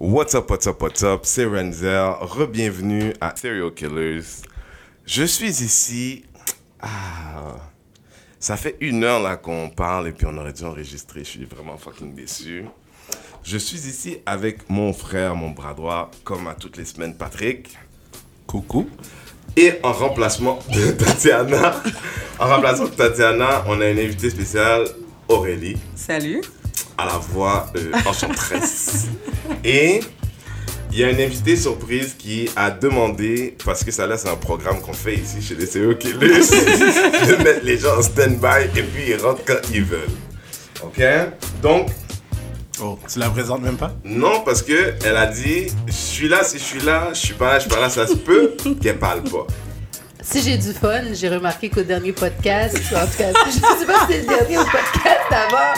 What's up, what's up, what's up, c'est Renzel. Re-bienvenue à Serial Killers. Je suis ici. Ah, ça fait une heure là qu'on parle et puis on aurait dû enregistrer. Je suis vraiment fucking déçu. Je suis ici avec mon frère, mon bras droit, comme à toutes les semaines, Patrick. Coucou. Et en remplacement de Tatiana, en remplacement de Tatiana, on a une invitée spéciale, Aurélie Salut. À la voix euh, enchanteresse. Et il y a une invitée surprise qui a demandé, parce que ça là c'est un programme qu'on fait ici chez les CEO Killers, de mettre les gens en stand-by et puis ils rentrent quand ils veulent. Ok? Donc, Oh, tu la présentes même pas? non, parce que elle a dit, je suis là, si je suis là, je suis pas là, je suis pas là, ça se peut qu'elle parle pas. Si j'ai du fun, j'ai remarqué qu'au dernier podcast, en tout cas, je sais pas si c'est le dernier podcast avant,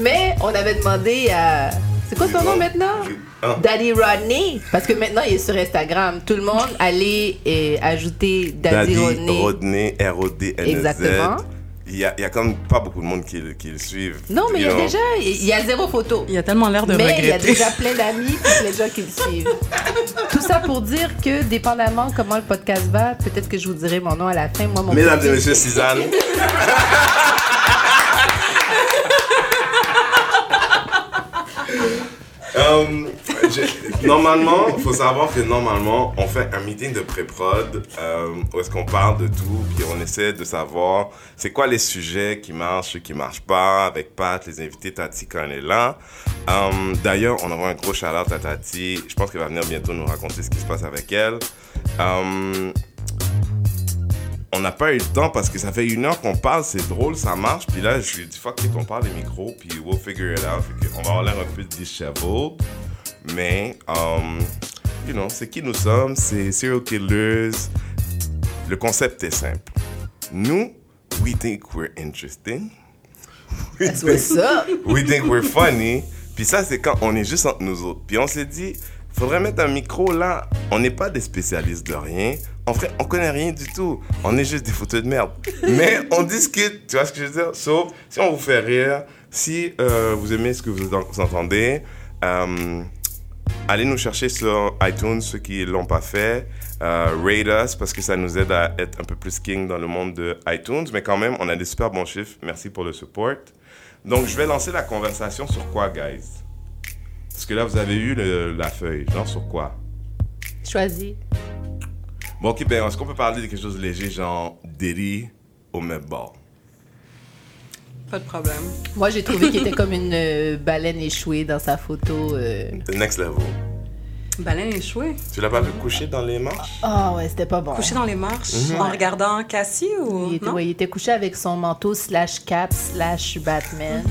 mais on avait demandé à. C'est quoi ton nom maintenant? Ah. Daddy Rodney. Parce que maintenant, il est sur Instagram. Tout le monde, allez et ajouter Daddy, Daddy Rodney. Rodney, R-O-D-N-E-Z. Exactement. Il y a, il y a comme pas beaucoup de monde qui, le- qui le suivent. Non, mais il y a déjà. Il y a zéro photo. Il a tellement l'air de Mais il y a regretter. déjà plein d'amis et plein de gens qui le suivent. Tout ça pour dire que, dépendamment comment le podcast va, peut-être que je vous dirai mon nom à la fin. Moi, mon Mesdames et messieurs, Suzanne. Euh, normalement, il faut savoir que normalement, on fait un meeting de pré-prod euh, où est-ce qu'on parle de tout, puis on essaie de savoir c'est quoi les sujets qui marchent, ceux qui marchent pas, avec Pat, les invités, Tati quand elle est là. Euh, D'ailleurs, on envoie un gros shout-out Tati. Je pense qu'elle va venir bientôt nous raconter ce qui se passe avec elle. On n'a pas eu le temps parce que ça fait une heure qu'on parle, c'est drôle, ça marche. Puis là, je lui ai dit, fuck it, on parle des micros, puis we'll figure it out. Fait qu'on va avoir l'air un peu disheveled. Mais, um, you know, c'est qui nous sommes, c'est serial killers. Le concept est simple. Nous, we think we're interesting. We That's what's up. we think we're funny. Puis ça, c'est quand on est juste entre nous autres. Puis on s'est dit, faudrait mettre un micro là. On n'est pas des spécialistes de rien. En vrai, on connaît rien du tout. On est juste des photos de merde. Mais on discute, tu vois ce que je veux dire? Sauf si on vous fait rire, si euh, vous aimez ce que vous, en- vous entendez, euh, allez nous chercher sur iTunes, ceux qui l'ont pas fait. Euh, rate us parce que ça nous aide à être un peu plus king dans le monde de iTunes. Mais quand même, on a des super bons chiffres. Merci pour le support. Donc, je vais lancer la conversation sur quoi, guys? Parce que là, vous avez eu le- la feuille. Genre sur quoi? Choisis. Bon, ok, ben, est-ce qu'on peut parler de quelque chose de léger, genre Diddy au même bord? Pas de problème. Moi, j'ai trouvé qu'il était comme une euh, baleine échouée dans sa photo. euh. The next level. Baleine échouée. Tu l'as pas vu coucher dans les marches? Ah ouais, c'était pas bon. Couché dans les marches Mhm. en regardant Cassie ou. Il était, non? ouais, il était couché avec son manteau slash cap slash Batman.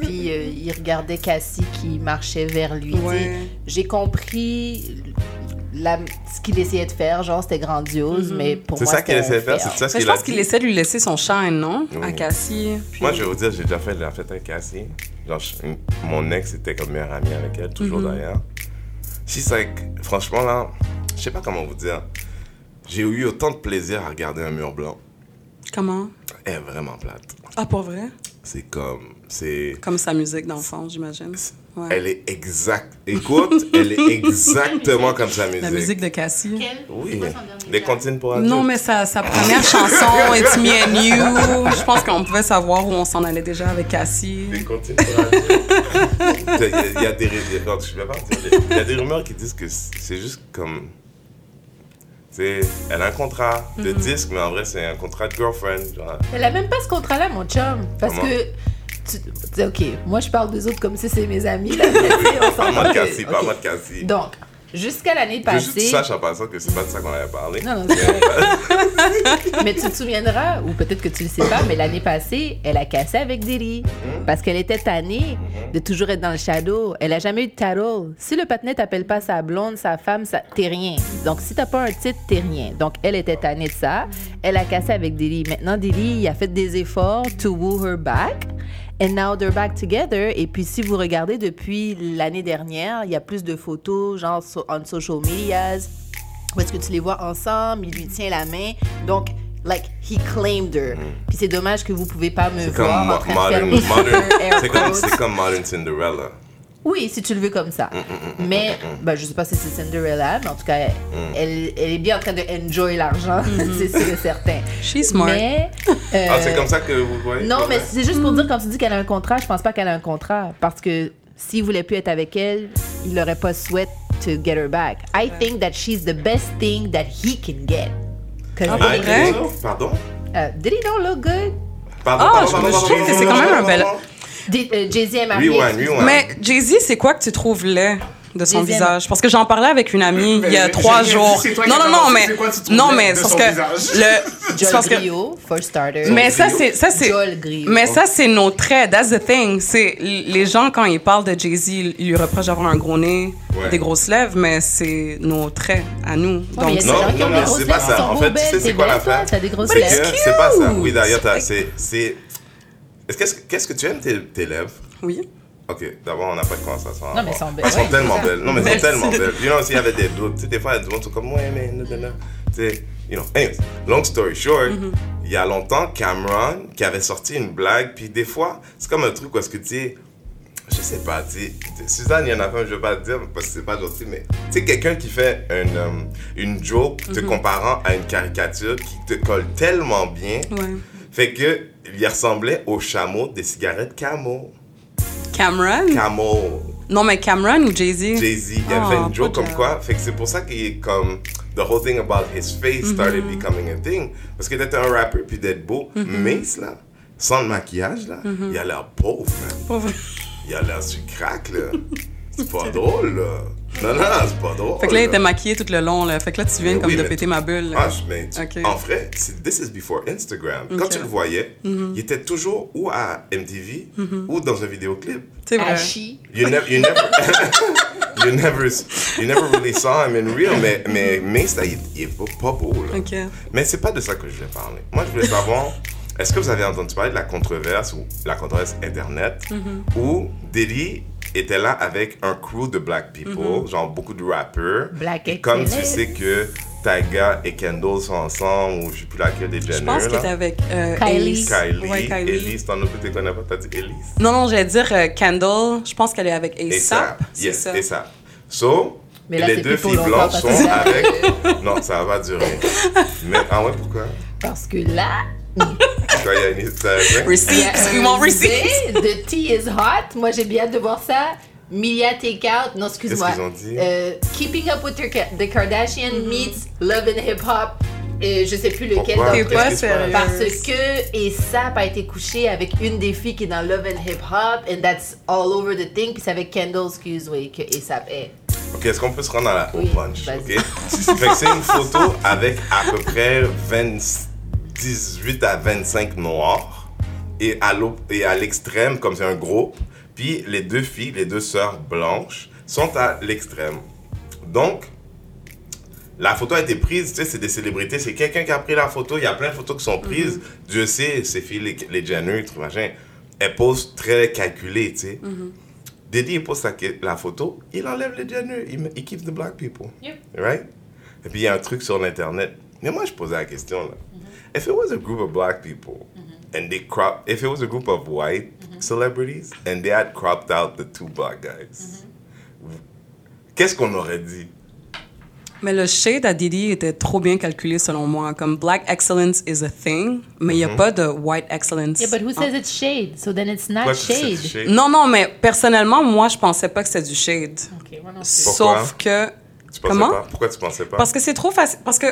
Puis euh, il regardait Cassie qui marchait vers lui. Ouais. J'ai compris la- ce qu'il essayait de faire. Genre, c'était grandiose, mais pour C'est moi, ça qu'il essaie de faire? C'est ça ce je qu'il a pense qu'il essaie de lui laisser son shine, non? Oui. À Cassie. Puis- Moi, je vais vous dire, j'ai déjà fait, la fête avec Cassie. Genre, je- mon ex était comme meilleure amie avec elle, toujours Mhm. d'ailleurs. She's like, franchement, là, je sais pas comment vous dire. J'ai eu autant de plaisir à regarder un mur blanc. Comment? Elle est vraiment plate. Ah, pour vrai? C'est comme, c'est... Comme sa musique d'enfance, j'imagine. Ouais. Elle est exacte. Écoute, elle est exactement comme sa musique. La musique de Cassie. Oui. Les comptines pour adultes? Non, mais sa, sa première chanson, It's Me and You, je pense qu'on pouvait savoir où on s'en allait déjà avec Cassie. Des comptines pour adultes. Il y a- des pas il y a des rumeurs qui disent que c'est juste comme... C'est, elle a un contrat de disque, mais en vrai, c'est un contrat de girlfriend. genre. Elle a même pas ce contrat-là, mon chum. Parce Comment? que. Tu, ok, moi je parle des autres comme si c'est mes amis. Là, on Pas moi de Cassie, pas ok. moi de Cassie. Donc, jusqu'à l'année veux juste que tu passée. saches en passant que c'est pas de ça qu'on avait parlé. Non, non, c'est mais tu te souviendras, ou peut-être que tu le sais pas, mais l'année passée, elle a cassé avec Diddy. Parce qu'elle était tannée de toujours être dans le shadow. Elle a jamais eu de title. Si le patinet t'appelle pas sa blonde, sa femme, t'es rien. Donc, si t'as pas un titre, t'es rien. Donc, elle était tannée de ça. Elle a cassé avec Diddy. Maintenant, il a fait des efforts to woo her back. And now they're back together. Et puis, si vous regardez depuis l'année dernière, il y a plus de photos, genre, sur, on social medias, où est-ce que tu les vois ensemble, il lui tient la main. Donc, like, he claimed her. Puis c'est dommage que vous pouvez pas me C'est comme voir modern, modern, comme, c'est comme modern Cinderella. Oui, si tu le veux comme ça. Mm, mais, ben, je sais pas si c'est Cinderella, mais en tout cas, Mm. elle, elle est bien en train de enjoy l'argent, c'est sûr et certain. She's smart. Mais. Ah, c'est comme ça que vous voyez? Non, mais c'est juste pour dire, quand tu dis qu'elle a un contrat, je pense pas qu'elle a un contrat. Parce que s'il voulait plus être avec elle, il n'aurait pas souhaité to get her back. I think that she's the best thing that he can get. Ah, vrai? Pardon? Uh, Diddy don't look good? Pardon, Ah, pardon, je- pardon, je pardon, trouve que c'est quand même un bel- euh, Jay-Z est marié. Rewind. Mais Jay-Z, c'est quoi que tu trouves laid de son visage? Parce que j'en parlais avec une amie il y a trois jours. Non, non, non, mais. c'est quoi tu trouves Non, mais parce son que. visage? Le. Joel parce que. Griot, for starter. Mais ça, c'est. Ça, c'est. Mais ça, c'est nos traits. That's the thing. C'est les gens, quand ils parlent de Jay-Z, ils lui reprochent d'avoir un gros nez, Ouais. des grosses lèvres, mais c'est nos traits à nous. Ouais, Donc, Non, non, non, c'est pas ça. En fait, tu sais, c'est quoi belle, l'affaire? toi, T'as des grosses C'est lèvres. que c'est pas ça. Oui, d'ailleurs, c'est. Qu'est-ce qu'est-ce que tu aimes tes, tes lèvres? Oui. Ok, d'abord, on n'a pas de conversation. Non, mais elles sont belles. Elles sont tellement belles. Non, mais elles sont tellement belles. You know, s'il y avait des doutes, tu sais, des fois, qui sont comme, ouais, mais, non, non, non. Tu sais, you know. Anyways, long story short, Mm-hmm. il y a longtemps, Cameron, qui avait sorti une blague, puis des fois, c'est comme un truc où est-ce que, tu sais, je sais pas, tu sais, Suzanne, il y en a pas, je vais pas te dire parce que c'est pas gentil, mais tu sais, quelqu'un qui fait une, euh, une joke te Mm-hmm. comparant à une caricature qui te colle tellement bien, Ouais. Fait que il ressemblait au chameau des cigarettes Camo. Cameron? Camo. non, mais Cameron ou Jay-Z? Jay-Z, il a Ah, fait une joke comme quoi. Fait que c'est pour ça qu'il est comme. The whole thing about his face started becoming a thing. Parce qu'il était un rapper, puis d'être beau. Mace, là, sans le maquillage, là, il a l'air pauvre, man. Pauvre. Il a l'air du crack, là. C'est pas drôle, là. Non, non, c'est pas drôle. Fait que là, il était maquillé tout le long. Là. Fait que là, tu viens Mais comme oui, de mais péter ma bulle. là. Ah, je- mais tu- Ok. en vrai, c'est- this is before Instagram. Quand tu le voyais, il était toujours ou à MTV ou dans un vidéoclip. C'est vrai. You never, you never, you never, you never really saw him in real. Mais, mais Mace, là, il, il est pas, pas beau, là. Ok. Mais c'est pas de ça que je voulais parler. Moi, je voulais savoir, est-ce que vous avez entendu parler de la controverse ou la controverse Internet Mm-hmm. où Diddy était là avec un crew de black people, Mm-hmm. genre beaucoup de rappers. Black Et comme tu sais que Tyga et Kendall sont ensemble, ou je sais plus laquelle des Jenner, Je pense là. était avec euh, Kylie. Elise. Kylie, Ouais, Kylie. Elise, t'en as plus, tu connais pas, t'as dit Elise? Non, non, j'allais dire euh, Kendall. Je pense qu'elle est avec Et ASAP. yes, ça. et ça. So, Mais là, les deux filles blanches sont que- avec. Non, ça va pas durer. Mais, ah ouais, pourquoi? Parce que là, Il y a une Receipts. We want receipts. The tea is hot. Moi, j'ai bien hâte de voir ça. Milia Takeout. Non, excuse-moi. Qu'est-ce qu'ils ont dit? Euh, Keeping Up with the- the Kardashians Mm-hmm. meets Love and Hip Hop. Euh, je sais plus lequel Pourquoi? D'entre pas sérieux. Parce que ASAP a été couché avec une des filles qui est dans Love and Hip Hop, and that's all over the thing. Puis c'est avec Kendall, excuse, oui, que ASAP est. Ok, est-ce qu'on peut se rendre à la au Oui, punch? Ok? fait que c'est une photo avec à peu près 20 18 à 25 noirs. Et à l'au- et à l'extrême, comme c'est un groupe, puis les deux filles, les deux sœurs blanches, sont à l'extrême. Donc, la photo a été prise, tu sais, c'est des célébrités, c'est quelqu'un qui a pris la photo, il y a plein de photos qui sont prises. Dieu sait, ces filles, les, les Jenner, tout machin, elles posent très calculées, tu sais. Diddy, il pose la, la photo, il enlève les Jenner, il, il keeps the black people. Yep. Right? Et puis il y a un truc sur l'internet. Mais moi, je posais la question là. If it was a group of black people and they crop, if it was a group of white celebrities and they had cropped out the two black guys, qu'est-ce qu'on aurait dit? Mais le shade à Diddy était trop bien calculé selon moi. Comme black excellence is a thing, mais il Mm-hmm. n'y a pas de white excellence. Yeah, but who says it's shade? So then it's not shade. shade? Non, non, mais personnellement, moi, je pensais pas que c'était du shade. Ok, moi non plus. Sauf que. Tu pensais Comment? pas? Pourquoi tu pensais pas? Parce que c'est trop facile. Parce que,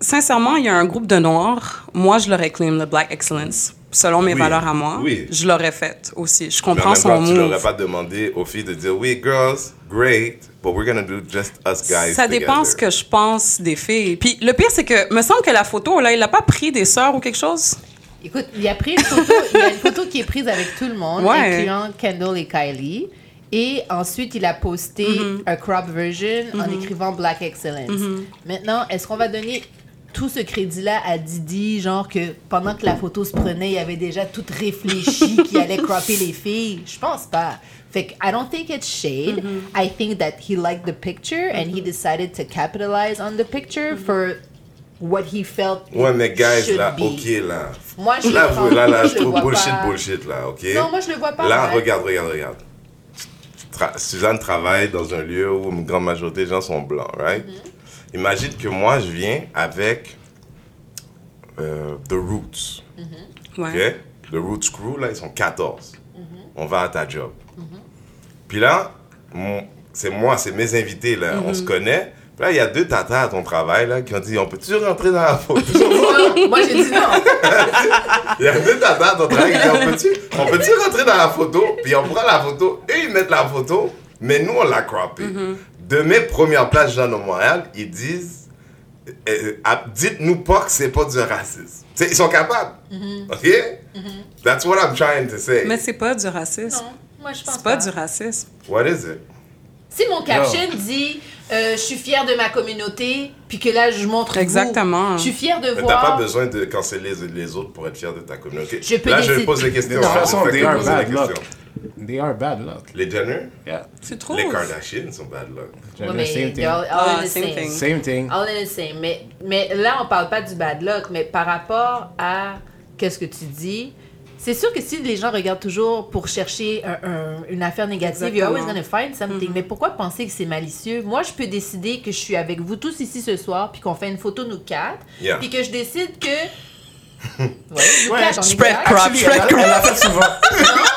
sincèrement, il y a un groupe de noirs. Moi, je l'aurais claim le Black Excellence. Selon mes Oui, valeurs à moi. oui. Je l'aurais fait aussi. Je comprends son temps, tu l'aurais pas demandé aux filles de dire oui, girls, great, but we're gonna do just us guys. Ça dépend ce que je pense des filles. Puis le pire, c'est que, me semble que la photo, là, il a pas pris des sœurs ou quelque chose? Écoute, il a pris une photo, il y a une photo qui est prise avec tout le monde, Ouais. incluant Kendall et Kylie. Et ensuite, il a posté Mm-hmm. un crop version en écrivant Black Excellence. Maintenant, est-ce qu'on va donner tout ce crédit-là à Didi, genre que pendant que la photo se prenait, il avait déjà tout réfléchi qu'il allait cropper les filles? Je pense pas. Fait que I don't think it's shade. Mm-hmm. I think that he liked the picture and he decided to capitalize on the picture Mm-hmm. for what he felt Ouais, mais guys, là, be. ok, là. Moi, je Là, vous, là, là, je trouve bullshit, pas. bullshit, là, ok? Non, moi, je le vois pas Là, regarde, regarde, regarde. tra- Suzanne travaille dans un lieu où une grande majorité des gens sont blancs, right? Imagine que moi, je viens avec euh, The Roots. OK? The Roots Crew, là, ils sont 14. On va à ta job. Puis là, c'est moi, c'est mes invités, là. On se connaît. Puis là, il y a deux tatas à ton travail, là, qui ont dit On peut-tu rentrer dans la photo? Moi j'ai dit non. Il y a deux tatas à ton travail qui disent On peut-tu on peut-tu rentrer dans la photo? Puis on prend la photo, eux, ils mettent la photo, mais nous, on l'a croppée. De mes premières places, Jean de Montréal, ils disent euh, ah, Dites-nous pas que c'est pas du racisme. Ils sont capables. OK? That's what I'm trying to say. Mais c'est pas du racisme. Non, moi je pense C'est pas du racisme. What is it? Si mon caption dit euh, je suis fière de ma communauté, puis que là je montre vous, Exactement. je suis fière de Mais T'as pas voir. besoin de canceller les, les autres pour être fier de ta communauté. Je peux Là, je pose des questions. De toute façon, they are bad luck. They are bad luck. Les Jenner, Yeah. Tu trouves? les Kardashians sont bad luck. Ouais, Jenner, mais same thing. all, all Ah, in the same same. thing. Same thing. All in the same. Mais, mais là, on parle pas du bad luck, mais par rapport à qu'est-ce que tu dis, c'est sûr que si les gens regardent toujours pour chercher un- un- une affaire négative, you're always Exactement. gonna find something. Mais pourquoi penser que c'est malicieux? Moi, je peux décider que je suis avec vous tous ici ce soir, puis qu'on fait une photo nous quatre, Yeah. puis que je décide que... ouais, on est spread crop. Elle l'a fait souvent.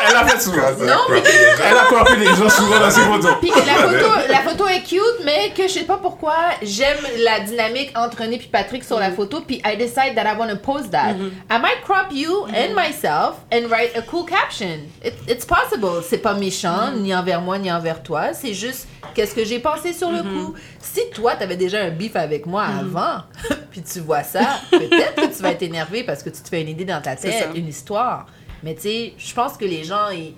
Elle l'a fait souvent. Non, mais Elle a croppé les gens souvent dans ses photos. Puis que la photo, la photo est cute, mais que je sais pas pourquoi j'aime la dynamique entre René puis Patrick sur la photo, puis I decide that I want to post that. I might crop you and myself and write a cool caption. It, it's possible. C'est pas méchant, ni envers moi, ni envers toi. C'est juste qu'est-ce que j'ai pensé sur le coup. Si toi, t'avais déjà un bif avec moi avant, puis tu vois ça, peut-être que tu vas être énervé parce que tu te fais une idée dans ta tête, une histoire. Mais tu sais, je pense que les gens, ils,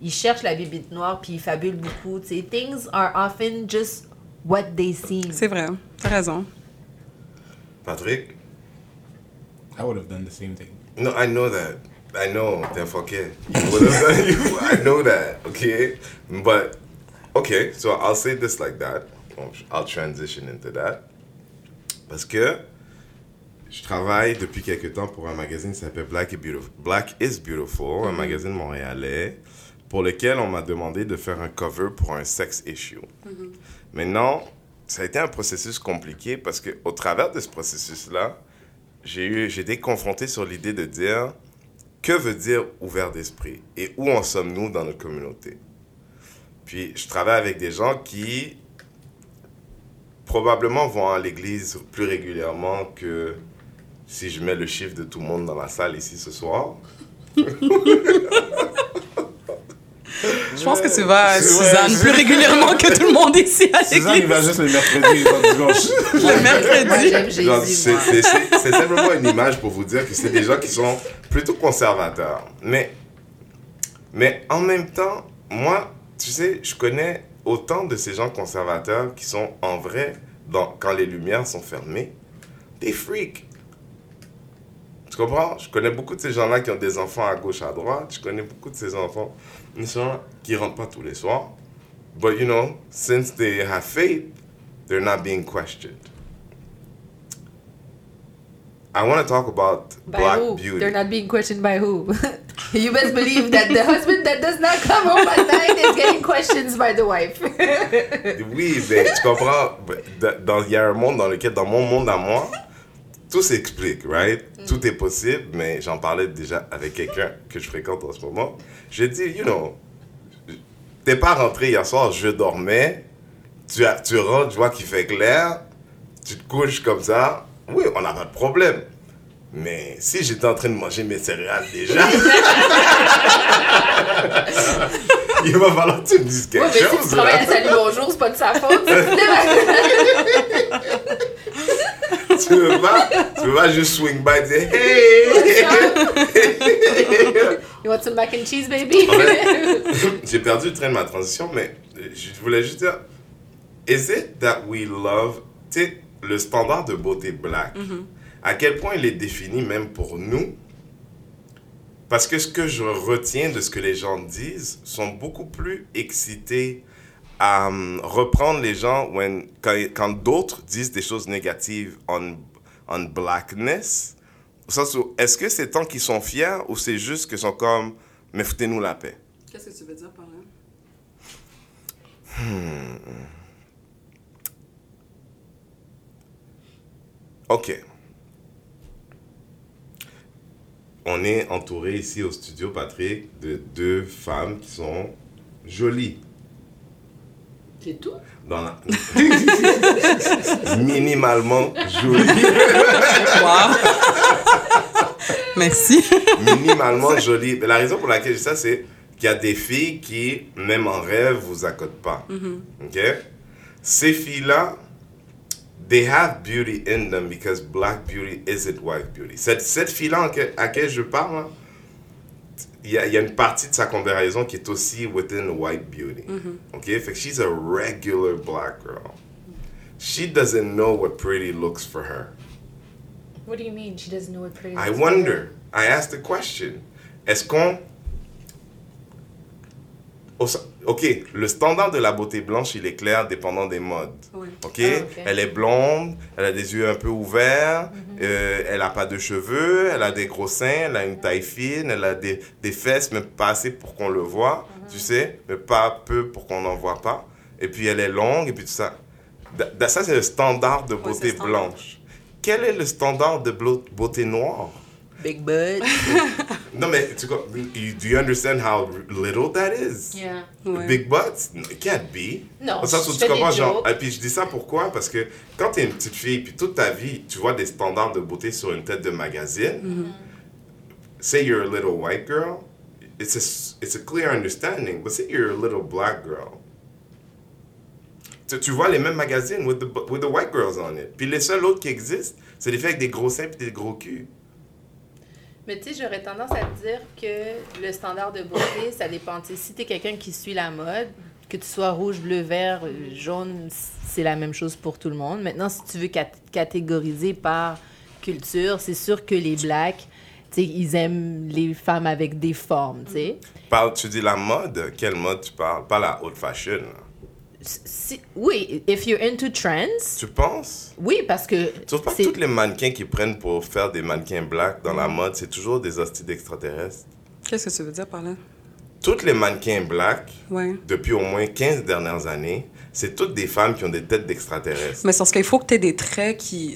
ils cherchent la bibite noire puis ils fabulent beaucoup. Tu sais, things are often just what they seem. C'est vrai. T'as raison. Patrick? I would have done the same thing. No, I know that. I know, t'es fucké. I know that, okay? But, okay, so I'll say this like that. I'll transition into that. Parce que je travaille depuis quelque temps pour un magazine qui s'appelle Black, is Beautiful- Black is Beautiful, un magazine montréalais, pour lequel on m'a demandé de faire un cover pour un sex issue. Maintenant, ça a été un processus compliqué parce que au travers de ce processus-là, j'ai été confronté sur l'idée de dire que veut dire ouvert d'esprit? Et où en sommes-nous dans notre communauté? Puis je travaille avec des gens qui probablement vont à l'église plus régulièrement que si je mets le chiffre de tout le monde dans la salle ici ce soir. Je pense que tu vas, Suzanne, plus régulièrement que tout le monde ici à Suzanne, il va l'église. juste le mercredi, dimanche. Le Moi, mercredi. c'est simplement une image pour vous dire que c'est des gens qui sont plutôt conservateurs. Mais, mais en même temps, moi, tu sais, je connais autant de ces gens conservateurs qui sont en vrai, dans, quand les lumières sont fermées, des freaks. Tu comprends? Je connais beaucoup de ces gens-là qui ont des enfants à gauche, à droite. Je connais beaucoup de ces enfants qui rentrent pas tous les soirs. But you know, since they have faith, they're not being questioned. I want to talk about By black who? beauty. They're not being questioned by who? you best believe that the husband that does not come home at night is getting questions by the wife. Oui, mais tu comprends, il y a un monde dans lequel, dans mon monde à moi, tout s'explique, right? Tout est possible, mais j'en parlais déjà avec quelqu'un que je fréquente en ce moment. J'ai dit, you know, t'es pas rentré hier soir, je dormais, tu, as, tu rentres, je vois qu'il fait clair, tu te couches comme ça, oui, on n'a pas de problème. Mais si j'étais en train de manger mes céréales déjà, il va falloir que tu me dises quelque Ouais, mais si tu chose. travailles à Salut Bonjour, c'est pas de sa faute. tu veux pas, tu veux pas juste swing by et dire hey! you want some mac and cheese, baby? J'ai perdu le train de ma transition, mais je voulais juste dire, is it that we love, tu le standard de beauté black, à quel point il est défini même pour nous? Parce que ce que je retiens de ce que les gens disent sont beaucoup plus excités à hum, reprendre les gens when, quand, quand d'autres disent des choses négatives on, on blackness. Au sens où, est-ce que c'est tant qu'ils sont fiers ou c'est juste qu'ils sont comme, mais foutez-nous la paix? Qu'est-ce que tu veux dire par là? Ok. On est entouré ici au studio, Patrick, de deux femmes qui sont jolies. C'est tout? Dans la... Minimalement jolies. Wow. Merci. Minimalement jolies. La raison pour laquelle je dis ça, c'est qu'il y a des filles qui, même en rêve, vous accodent pas. Ok? Ces filles-là, they have beauty in them because black beauty isn't white beauty. Cette, cette fille-là en à laquelle je parle, là, il y, a, il y a une partie de sa combinaison qui est aussi within white beauty. Mm-hmm. Ok? Fait que she's a regular black girl. She doesn't know what pretty looks for her. What do you mean? She doesn't know what pretty I looks wonder. I asked the question. Est-ce qu'on. Ok, le standard de la beauté blanche, il est clair dépendant des modes. Oui. Ok, Ah, ok. elle est blonde, elle a des yeux un peu ouverts, euh, elle a pas de cheveux, elle a des gros seins, elle a une taille fine, elle a des, des fesses, mais pas assez pour qu'on le voit, tu sais, mais pas peu pour qu'on n'en voit pas. Et puis elle est longue, et puis tout ça. Da- ça, c'est le standard de beauté standard. blanche. Quel est le standard de beauté noire? Big butt. Non, mais tu co- you- do you understand how little that is? Yeah. Ouais. Big butts? No, It can't be. Non, Au sens où je tu comprends, genre. Et puis je dis ça pourquoi? Parce que quand t'es une petite fille, puis toute ta vie, tu vois des standards de beauté sur une tête de magazine, Mm-hmm. say you're a little white girl, it's a, it's a clear understanding. But say you're a little black girl, tu, tu vois les mêmes magazines with the, with the white girls on it. Puis les seuls autres qui existent, c'est des filles avec des gros seins puis des gros culs. Mais tu sais, j'aurais tendance à te dire que le standard de beauté, ça dépend. Si tu es quelqu'un qui suit la mode, que tu sois rouge, bleu, vert, jaune, c'est la même chose pour tout le monde. Maintenant, si tu veux cat- catégoriser par culture, c'est sûr que les blacks, tu sais, ils aiment les femmes avec des formes, tu sais. Tu dis la mode, quelle mode tu parles? Pas la haute fashion. Si- oui, if you're into trends, Tu penses? oui, parce que... Tu trouves pas que tous les mannequins qui prennent pour faire des mannequins blacks dans la mode, c'est toujours des hosties d'extraterrestres? Qu'est-ce que tu veux dire par là? Toutes les mannequins blacks, Ouais. depuis au moins 15 dernières années, c'est toutes des femmes qui ont des têtes d'extraterrestres. Mais c'est parce qu'il faut que tu aies des traits qui,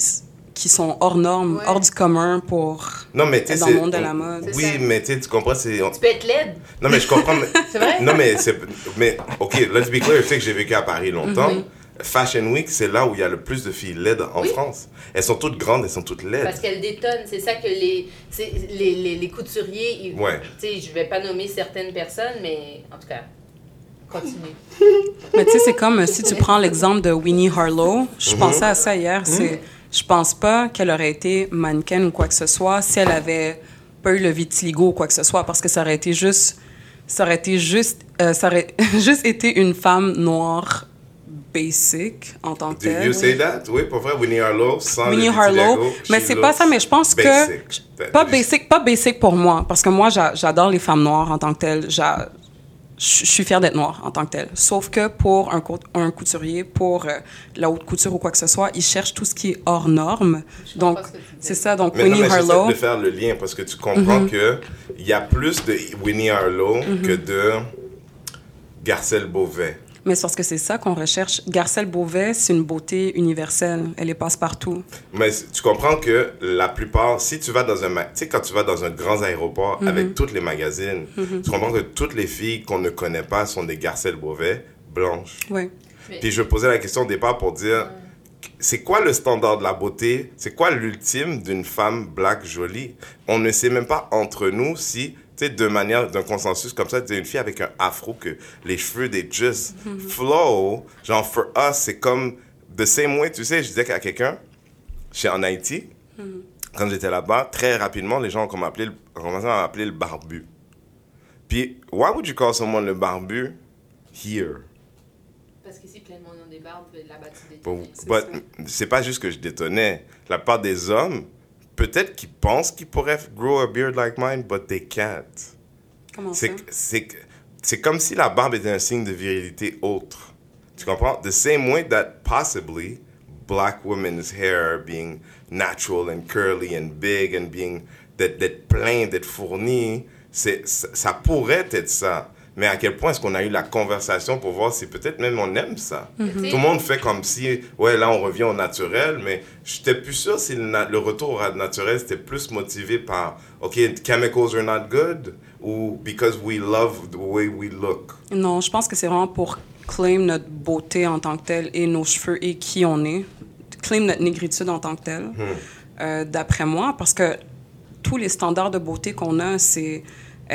qui sont hors normes, Ouais. hors du commun pour. Non, mais tu sais, Dans c'est- le monde de la mode. Oui, mais tu sais, tu comprends, c'est... Tu peux être laide. Non, mais je comprends. mais- C'est vrai? Non, mais c'est... Mais, OK, let's be clear, tu sais que j'ai vécu à Paris longtemps. Mhm. Fashion Week, c'est là où il y a le plus de filles laides en Oui. France. Elles sont toutes grandes, elles sont toutes laides. Parce qu'elle détonne. C'est ça que les, les, les, les couturiers. Ils, Ouais. Tu sais, je vais pas nommer certaines personnes, mais en tout cas, continue. Mais tu sais, c'est comme si tu prends l'exemple de Winnie Harlow. Je Mhm. pensais à ça hier. C'est, je pense pas qu'elle aurait été mannequin ou quoi que ce soit si elle avait pas eu le vitiligo ou quoi que ce soit, parce que ça aurait été juste, ça aurait été juste, euh, ça aurait juste été une femme noire basic en tant que Do telle. you say that? Oui, pour vrai, Winnie Harlow, sans Winnie le Harlow. Mais c'est pas ça, mais je pense basic. que. Pas basic, pas basic pour moi, parce que moi, j'a- j'adore les femmes noires en tant que telles. Je suis fière d'être noire en tant que telle. Sauf que pour un, cou- un couturier, pour euh, la haute couture ou quoi que ce soit, ils cherchent tout ce qui est hors norme. Je Donc, c'est ça. Donc, Mais non, Winnie mais j'essaie Harlow. de faire le lien parce que tu comprends que il y a plus de Winnie Harlow que de Garcelle Beauvais. Mais c'est parce que c'est ça qu'on recherche. Garcelle Beauvais, c'est une beauté universelle. Elle est passe-partout. Mais tu comprends que la plupart, si tu vas dans un, tu sais, quand tu vas dans un grand aéroport avec toutes les magazines, tu comprends que toutes les filles qu'on ne connaît pas sont des Garcelle Beauvais blanches. Oui. Puis je posais la question au départ pour dire, c'est quoi le standard de la beauté? C'est quoi l'ultime d'une femme black jolie? On ne sait même pas entre nous si, sais, de manière, d'un consensus comme ça, tu sais, une fille avec un afro, que les cheveux, des just flow, genre, for us, c'est comme, the same way, tu sais, je disais à quelqu'un, chez en Haïti, quand j'étais là-bas, très rapidement, les gens ont commencé à m'appeler le barbu. Puis, why would you call someone le barbu here? Parce qu'ici, plein de monde ont des barbes, là-bas, tu but c'est pas juste que je détonnais. La part des hommes, peut-être qu'ils pensent qu'ils pourraient grow a beard like mine, but they can't. Comment ça? C'est comme si la barbe était un signe de virilité autre. Tu comprends? The same way that possibly black women's hair being natural and curly and big and being d'être plein, d'être fourni, ça pourrait être ça. Mais à quel point est-ce qu'on a eu la conversation pour voir si peut-être même on aime ça? Sais, Tout le monde fait comme si, ouais, là, on revient au naturel, mais j'étais plus sûr si le, retour au naturel, c'était plus motivé par, OK, chemicals are not good, ou because we love the way we look. Non, je pense que c'est vraiment pour claim notre beauté en tant que telle et nos cheveux et qui on est. Claim notre négritude en tant que telle, euh, d'après moi, parce que tous les standards de beauté qu'on a, c'est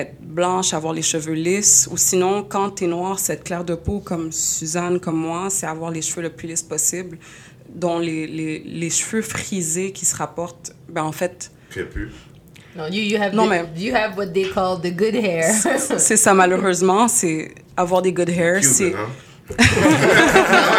être blanche, avoir les cheveux lisses, ou sinon, quand t'es noire, c'est être clair de peau comme Suzanne, comme moi, c'est avoir les cheveux le plus lisses possible, dont les, les, les cheveux frisés qui se rapportent, ben en fait, plus. Non, you, you, have Non, the- mais- you have what they call the good hair. c'est ça malheureusement, c'est avoir des good hair, c'est... Hein? non,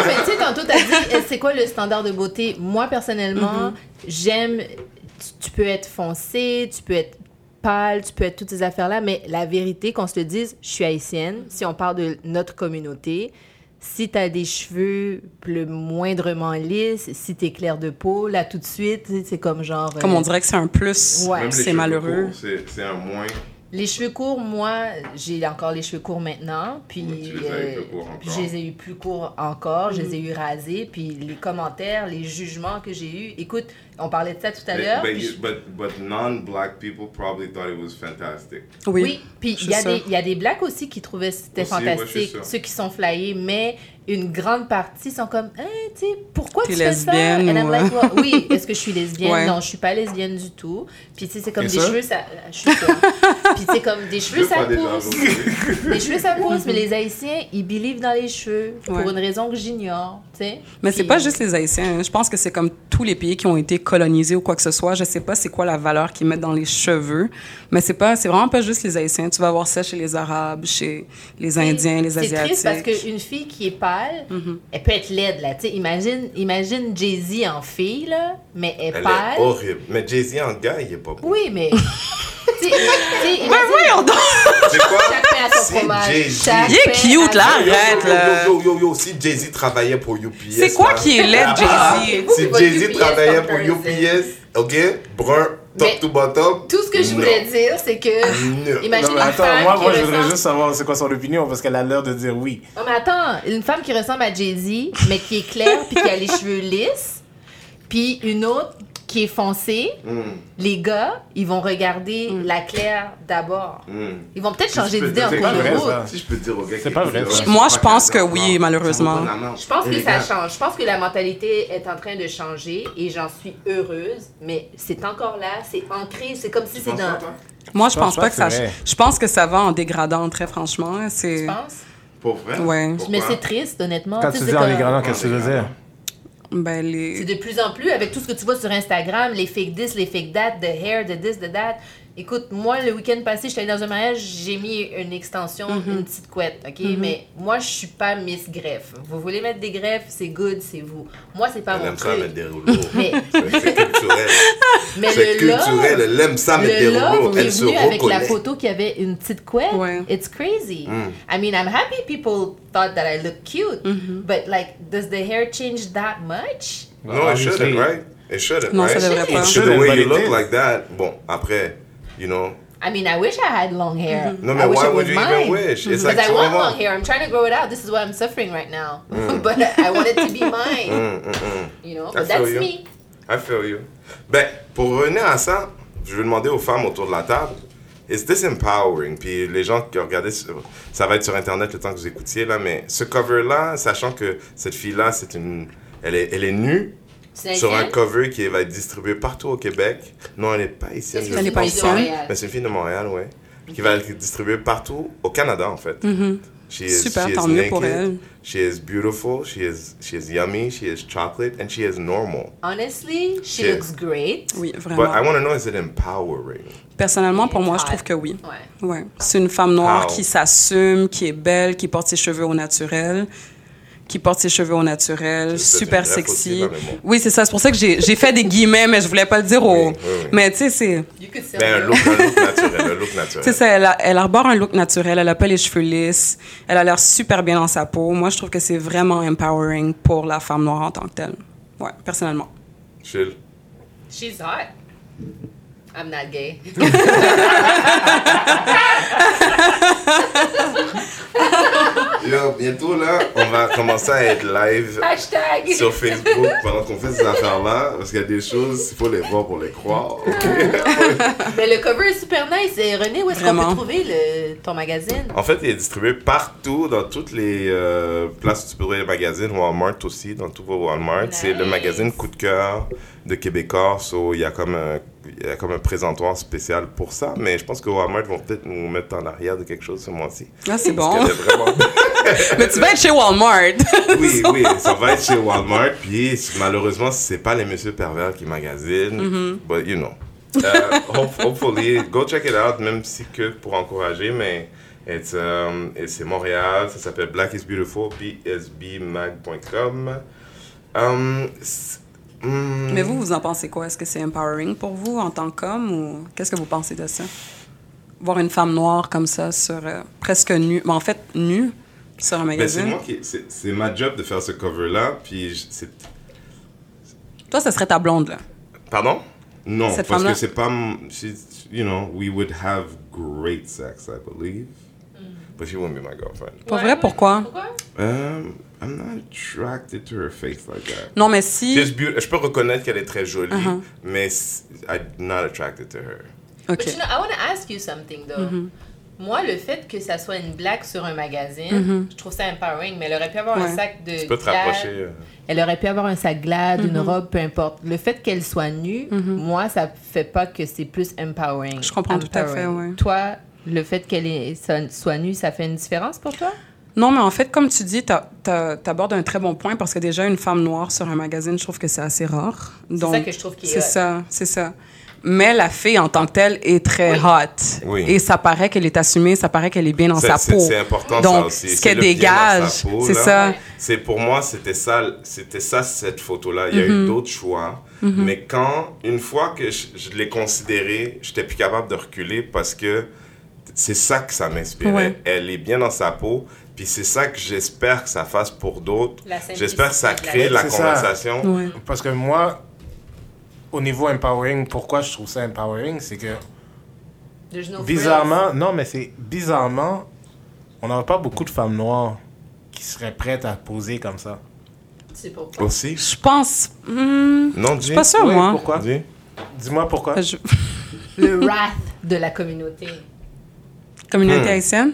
mais tu sais, tantôt, t'as dit, euh, c'est quoi le standard de beauté? Moi, personnellement, j'aime. Tu, tu peux être foncé, tu peux être pâle, tu peux être toutes ces affaires-là, mais la vérité, qu'on se le dise, je suis haïtienne. Si on parle de notre communauté, si t'as des cheveux le moindrement lisses, si t'es clair de peau, là, tout de suite, tu c'est comme genre. Comme on euh, dirait que c'est un plus, Ouais. C'est cheveux malheureux. courts, C'est un moins. Les cheveux courts, moi, j'ai encore les cheveux courts maintenant. Puis, Oui, tu as eu plus puis je les ai eu plus courts encore. Je les Mm-hmm. ai eu rasés. Puis les commentaires, les jugements que j'ai eus. Écoute, on parlait de ça tout à But, l'heure. but, but, but non-black people probably thought it was fantastic. Oui. Oui, puis il y, des- y a des blacks aussi qui trouvaient que c'était fantastique, ceux qui sont flyés, mais une grande partie sont comme, hein, tu sais, pourquoi tu fais ça? And I'm like, well, oui, est-ce que je suis lesbienne? Ouais. Non, je suis pas lesbienne du tout. Puis tu sais, c'est comme des cheveux, ça... Je suis. Puis c'est comme des cheveux, ça pousse. Les cheveux, ça pousse, mais les Haïtiens, ils believent dans les cheveux pour une raison que j'ignore, tu sais. Mais c'est pas juste les Haïtiens. hein. Je pense que c'est comme tous les pays qui ont été colonisés ou quoi que ce soit. Je sais pas c'est quoi la valeur qu'ils mettent dans les cheveux, mais c'est pas, c'est vraiment pas juste les Haïtiens. Tu vas voir ça chez les Arabes, chez les Indiens, les C'est Asiatiques. triste parce qu'une fille qui est pâle, Mm-hmm. elle peut être laide, là. Tu sais, imagine, imagine Jay-Z en fille, là, mais elle est Elle pâle. est horrible. Mais Jay-Z en gars, il est pas beau. Oui, mais. imagine Voyons donc! C'est quoi? Il est cute, là, son- Yo, yo, arrête, yo, là. Yo, yo, yo, si Jay-Z travaillait pour UPS. C'est quoi qui est laid, ah, Jay-Z? Vous, Si Jay-Z travaillait pour. UPS, ok, brun, top to bottom? Tout ce que je non. voulais dire, c'est que. Imagine Non, mais une attends, femme moi, moi je voudrais juste savoir c'est quoi son opinion parce qu'elle a l'air de dire oui. Non, mais attends, une femme qui ressemble à Jay-Z, mais qui est claire, puis qui a les cheveux lisses, puis une autre qui est foncée, Mm, les gars, ils vont regarder la claire d'abord. mm. Ils vont peut-être changer d'idée en cours pas de vrai, route. Si je peux dire au gars C'est pas vrai, Moi, je pense que oui, malheureusement. Je pense que ça change. Je pense que la mentalité est en train de changer et j'en suis heureuse, mais c'est encore là, c'est ancré, c'est comme si c'est dans. Moi, je pense pense pas pas que que ça. Je pense que ça va en dégradant, très franchement. C'est. Tu penses? Pour vrai? Ouais. Pourquoi? Mais c'est triste, honnêtement. Quand Tu dis en dégradant, qu'est-ce que tu veux dire? Ben, C'est les. de plus en plus avec tout ce que tu vois sur Instagram, les fake this, les fake that, the hair, the this, the that. Écoute, moi, le week-end passé, j'étais allée dans un mariage, j'ai mis une extension, une petite couette, OK? Mais moi, je suis pas Miss Greffe. Vous voulez mettre des greffes, c'est good, c'est vous. Moi, c'est pas Elle mon aime ça mettre truc. des rouleaux. Mais, C'est c'est culturel. mais C'est le love, culturel. Elle aime ça mettre des le rouleaux. love qui est Elle se venu avec la photo qui avait une petite couette, Ouais. it's crazy. Mm. I mean, I'm happy people thought that I look cute, but like, does the hair change that much? No, it shouldn't, right? It shouldn't, Non, ça right? devrait pas. To the Shouldn't, way you look like that. Bon, après, you know. I mean, I wish I had long hair. No, I but wish why it would you mine. even wish? It's Because like I want long hair. I'm trying to grow it out. This is why I'm suffering right now. Mm. but I want it to be mine. Mm, mm, mm. You know, I but feel that's you. me. I feel you. Ben, pour revenir à ça, je vais demander aux femmes autour de la table, is this empowering? Puis les gens qui regardaient, sur- ça va être sur Internet le temps que vous écoutiez, là, mais ce cover-là, sachant que cette fille-là, c'est une... Elle est, elle est nue sur un cover qui va être distribué partout au Québec. Non, elle n'est pas ici. Je Elle est c'est pas. Montréal? Mais c'est une fille de Montréal, oui. Qui va être distribuée partout au Canada, en fait. She is, Super, she is tant mieux pour naked, elle. She is beautiful, she is, she is yummy, she is chocolate, and she is normal. Honestly, she Yeah. looks great. Oui, But I vraiment. want to know, is it empowering? Personnellement, pour moi, je trouve que oui. Ouais. Ouais. C'est une femme noire How? qui s'assume, qui est belle, qui porte ses cheveux au naturel, qui porte ses cheveux au naturel, C'est- c'est super sexy. mais. Oui, c'est ça. C'est pour ça que j'ai fait des guillemets, mais je voulais pas le dire au. Oui, oui, oui. Mais tu sais, c'est. You could sell Ben, un look, un look naturel, un look Tu sais, naturel. ça, elle, a- elle arbore un look naturel, elle a pas les cheveux lisses, elle a l'air super bien dans sa peau. Moi, je trouve que c'est vraiment empowering pour la femme noire en tant que telle. Ouais, personnellement. Chill. She's hot. I'm not gay. Yo, bientôt là, on va commencer à être live Hashtag. sur Facebook pendant qu'on fait ces affaires-là, parce qu'il y a des choses, il faut les voir pour les croire. ok? Mais le cover est super nice. Et René, où est-ce qu'on peut trouver le, ton magazine? En fait, il est distribué partout, dans toutes les euh, places où tu peux trouver les magazines, Walmart aussi, dans tous vos Walmart. C'est le magazine Coup de cœur de Québécois, so il y a comme un, il y a comme un présentoir spécial pour ça, mais je pense que Walmart vont peut-être nous mettre en arrière de quelque chose ce mois-ci. Ah, c'est bon. vraiment... Mais tu vas être chez Walmart. oui, oui, ça va être chez Walmart, puis malheureusement, c'est pas les messieurs pervers qui magasinent, but you know. Uh, hope- hopefully, go check it out, même si que pour encourager, mais it's, um, c'est Montréal, ça s'appelle Black is Beautiful, bsbmag.com. Um, hmm, Mais vous, vous en pensez quoi? Est-ce que c'est empowering pour vous en tant qu'homme ou qu'est-ce que vous pensez de ça? Voir une femme noire comme ça sur euh, presque nue, mais en fait nue sur un ben, c'est magazine? moi qui, c'est ma job de faire ce cover-là, puis c'est Toi, ça serait ta blonde, là. Pardon? Non, Cette parce que c'est pas. You know, we would have great sex, I believe. But she wouldn't be my girlfriend. Pour vrai, pourquoi? Um, I'm not attracted to her face like that. Non, mais si... Je peux reconnaître qu'elle est très jolie, Uh-huh. mais I'm not attracted to her. OK. But you know, I want to ask you something, though. Mm-hmm. Moi, le fait que ça soit une blague sur un magazine, Mm-hmm. je trouve ça empowering, mais elle aurait pu avoir un sac de Tu peux te glade. rapprocher. euh, Elle aurait pu avoir un sac glade, Mm-hmm. une robe, peu importe. Le fait qu'elle soit nue, moi, ça fait pas que c'est plus empowering. Je comprends tout à fait, ouais. Toi, le fait qu'elle soit nue, ça fait une différence pour toi? Non, mais en fait, comme tu dis, tu abordes un très bon point parce que déjà, une femme noire sur un magazine, je trouve que c'est assez rare. Donc, ça que je trouve qui est C'est ça, c'est ça. Mais la fille en tant que telle est très Oui. hot. Oui. Et ça paraît qu'elle est assumée, ça paraît qu'elle est bien dans C'est- sa c'est- peau. C'est important Donc, ça aussi. ce C'est qu'elle dégage, c'est ça. C'est pour moi, c'était ça, c'était ça cette photo-là. Il y a eu d'autres choix, mais quand une fois que je, je l'ai considérée, j'étais plus capable de reculer parce que c'est ça que ça m'inspirait. Ouais. Elle est bien dans sa peau, puis c'est ça que j'espère que ça fasse pour d'autres. La J'espère que ça la crée la ça. conversation. Ouais. Parce que moi, au niveau empowering, pourquoi je trouve ça empowering, c'est que bizarrement, non, mais c'est bizarrement, on n'aurait pas beaucoup de femmes noires qui seraient prêtes à poser comme ça. C'est pourquoi. Aussi? Je pense. hmm, Non, je dis. suis pas Oui, moi. Pourquoi? Dis. Dis-moi pourquoi. Je- Le wrath de la communauté. Communauté Hmm. haïtienne?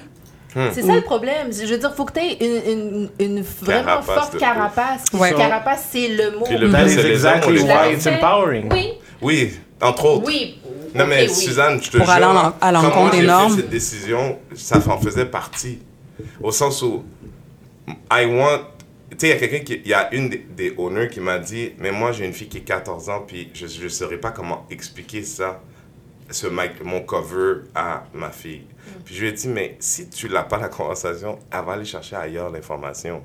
C'est ça le problème. Je veux dire, faut que tu aies une, une, une vraiment Carapace forte de carapace. Ouais. Carapace, c'est le mot. Puis le That is exactly why it's empowering. Oui, Oui, entre autres. oui. Non, mais oui. Suzanne, je te Pour jure, aller à l'encontre des j'ai fait normes. cette décision, ça en faisait partie. Au sens où, I want... Tu sais, il y a quelqu'un qui... Il y a une des, des owners qui m'a dit, mais moi, j'ai une fille qui a 14 ans, puis je ne saurais pas comment expliquer ça, ce mic- mon cover à ma fille. Puis je lui ai dit, mais si tu l'as pas la conversation, elle va aller chercher ailleurs l'information.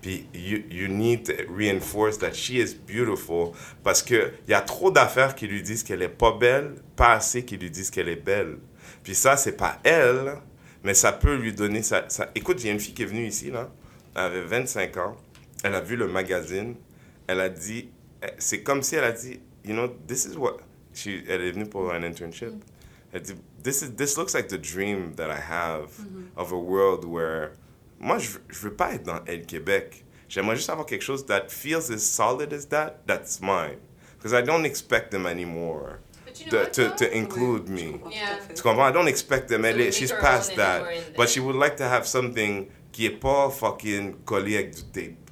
Puis you, you need to reinforce that she is beautiful parce que il y a trop d'affaires qui lui disent qu'elle est pas belle, pas assez qui lui disent qu'elle est belle. Puis ça c'est pas elle, mais ça peut lui donner ça. ça- Écoute, il y a une fille qui est venue ici là, elle avait 25 ans, elle a vu le magazine, elle a dit, eh, c'est comme si elle a dit, you know, this is what, she, elle est venue pour internship. Elle dit, this is this looks like the dream that I have of a world where moi je veux- je veux pas être dans El Québec. J'aimerais juste avoir quelque chose that feels as solid as that. That's mine. Because I don't expect them anymore you know to, to, to include me. Yeah. Tu comprends? I don't expect them. Elle So she's past that. But she would like to have something qui est pas fucking collé avec du tape.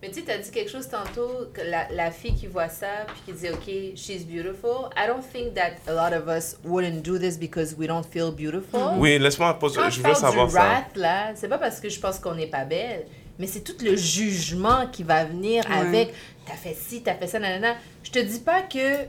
Mais tu sais, t'as dit quelque chose tantôt, que la, la fille qui voit ça, puis qui dit, OK, she's beautiful. I don't think that a lot of us wouldn't do this because we don't feel beautiful. Oui, laisse-moi poser. Je je veux savoir du ça. wrath, là, c'est pas parce que je pense qu'on n'est pas belle, mais c'est tout le jugement qui va venir Ouais. avec t'as fait ci, t'as fait ça, nanana. Je te dis pas que,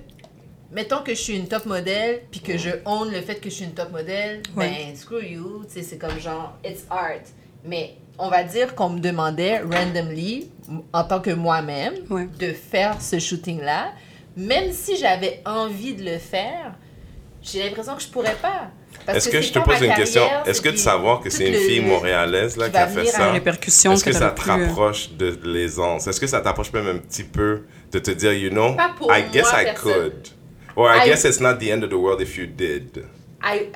mettons que je suis une top modèle, puis que je own le fait que je suis une top modèle, Ouais. ben, screw you, tu sais, c'est comme genre, it's art. Mais on va dire qu'on me demandait randomly, en tant que moi-même, Ouais. de faire ce shooting-là, même si j'avais envie de le faire, j'ai l'impression que je pourrais pas. Est-ce que je te pose une question? Est-ce que de savoir que c'est une le- fille le- montréalaise là, qui qui a fait ça? Est-ce que que ça te euh, rapproche de l'aisance? Est-ce que ça t'approche même un petit peu de te dire, you know, I guess moi, I personne. could. Or I, I- guess it's not the end of the world if you did. I,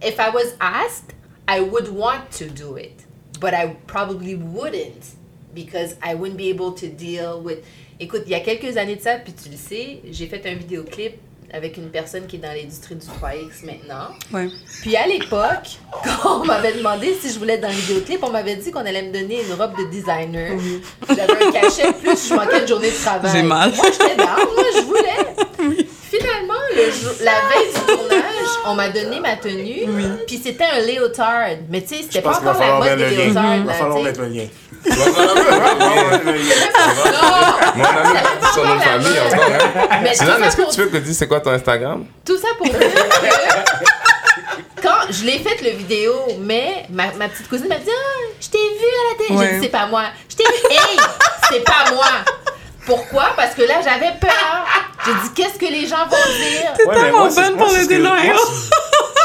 if I was asked, I would want to do it, but I probably wouldn't because I wouldn't be able to deal with. Écoute, il y a quelques années de ça, puis tu le sais, j'ai fait un vidéoclip avec une personne qui est dans l'industrie du 3X maintenant. Ouais. Puis à l'époque, quand on m'avait demandé si je voulais être dans le vidéoclip, on m'avait dit qu'on allait me donner une robe de designer. J'avais un cachet, plus je manquais de journée de travail. J'ai mal. Moi, j'étais down, moi, je voulais. Finalement, le jour- la veille du tournage, on m'a donné ma tenue, puis c'était un léotard. Mais tu sais, c'était pas va encore la falloir mode mettre des le lien. léotards. Il va falloir mettre le lien. Tu vas falloir mettre le lien. Non! Mon ami, son nom de famille encore, hein. Est-ce que tu veux que je dise c'est quoi ton Instagram? Tout ça pour dire que quand je l'ai fait le vidéo, mais ma, ma petite cousine m'a dit ah, je t'ai vu à la télé. J'ai dit c'est pas moi. Je t'ai vu. Hey, c'est pas moi. Pourquoi? Parce que là j'avais peur. J'ai dit qu'est-ce que les gens vont dire? Ouais, mais tellement bonne pour le denial.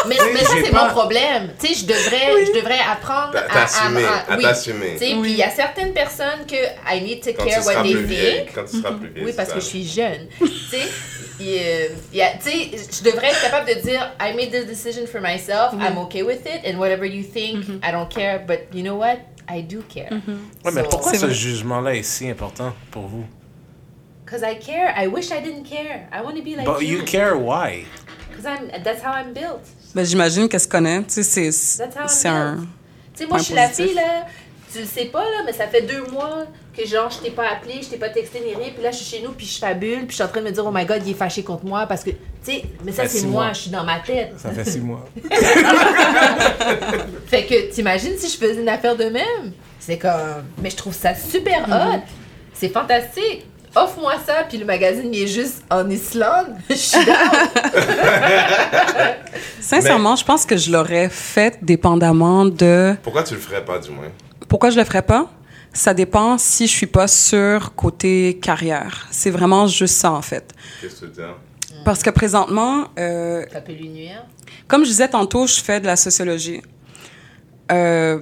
Mais, mais ça c'est pas- mon problème. Tu sais, je devrais, je devrais apprendre à T'assumer, à- à oui. t'assumer. Tu sais, puis il y a certaines personnes que I need to Quand tu care what seras they plus vieille. think. Quand tu seras plus vieille. Oui, parce que je suis jeune. tu sais, il, euh, il y a- tu sais, je devrais être capable de dire I made this decision for myself, I'm okay with it, and whatever you think, I don't care, but you know what? I do care. Ouais, mais pourquoi ce jugement-là est si important pour vous? Because I care. I wish I didn't care. I want to be like But you care why? Because I'm, that's how I'm built. Ben, j'imagine qu'elle se connaît. Tu sais, c'est- That's how I'm c'est un. built. Tu sais, moi, je suis la fille, là, tu le sais pas, là, mais ça fait deux mois que, genre, je t'ai pas appelé, je t'ai pas texté ni rien, puis là, je suis chez nous, puis je fabule, puis je suis en train de me dire, oh my god, il est fâché contre moi, parce que, tu sais, mais ça, c'est moi, je suis dans ma tête. Ça fait six mois. Fait que, t'imagines si je faisais une affaire de même? C'est comme, mais je trouve ça super hot. C'est fantastique. Offre-moi ça, puis le magazine, il est juste en Islande. Je suis down. Sincèrement, je pense que je l'aurais fait dépendamment de. Pourquoi tu le ferais pas, du moins? Pourquoi je le ferais pas? Ça dépend si je suis pas sur côté carrière. C'est vraiment juste ça, en fait. Qu'est-ce que tu veux dire? Parce que présentement, euh, Ça peut lui nuire. comme je disais tantôt, je fais de la sociologie. Euh,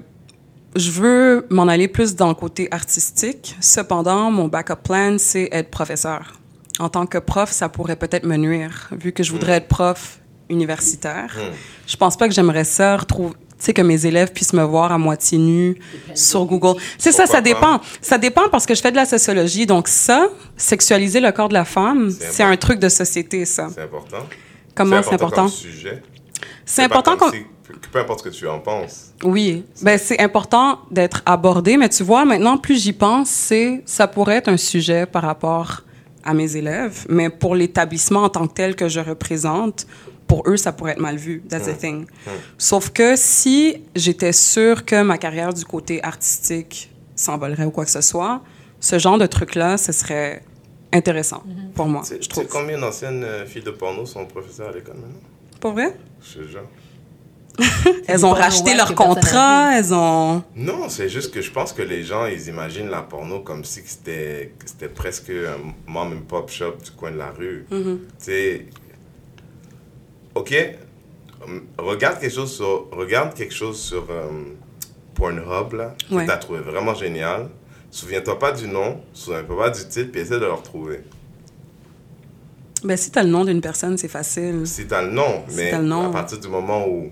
je veux m'en aller plus dans le côté artistique. Cependant, mon backup plan, c'est être professeur. En tant que prof, ça pourrait peut-être me nuire, vu que je voudrais être prof universitaire. Je pense pas que j'aimerais ça retrouver, tu sais, que mes élèves puissent me voir à moitié nue sur Google. C'est ça, ça dépend. Ça dépend parce que je fais de la sociologie. Donc ça, sexualiser le corps de la femme, C'est c'est un truc de société, ça. C'est important. Comment c'est important? comme sujet. C'est important comme peu importe ce que tu en penses. Oui, ben c'est important d'être abordé, mais tu vois, maintenant, plus j'y pense, c'est ça pourrait être un sujet par rapport à mes élèves, mais pour l'établissement en tant que tel que je représente, pour eux, ça pourrait être mal vu. That's the thing. Sauf que si j'étais sûre que ma carrière du côté artistique s'envolerait ou quoi que ce soit, ce genre de truc-là, ce serait intéressant pour moi, je trouve. combien d'anciennes euh, filles de porno sont professeurs à l'école maintenant? Pour vrai? Je te jure. Elles ont racheté leur contrat, elles ont... Non, c'est juste que je pense que les gens, ils imaginent la porno comme si c'était que c'était presque un mom and pop shop du coin de la rue. Mm-hmm. Tu sais, ok, hum, regarde quelque chose sur, regarde quelque chose sur euh, Pornhub là, que Ouais. t'as trouvé vraiment génial. Souviens-toi pas du nom, souviens-toi pas du titre, puis essaie de le retrouver. Ben, si t'as le nom d'une personne, c'est facile. Si t'as le nom, Si mais t'as le nom. à partir du moment où.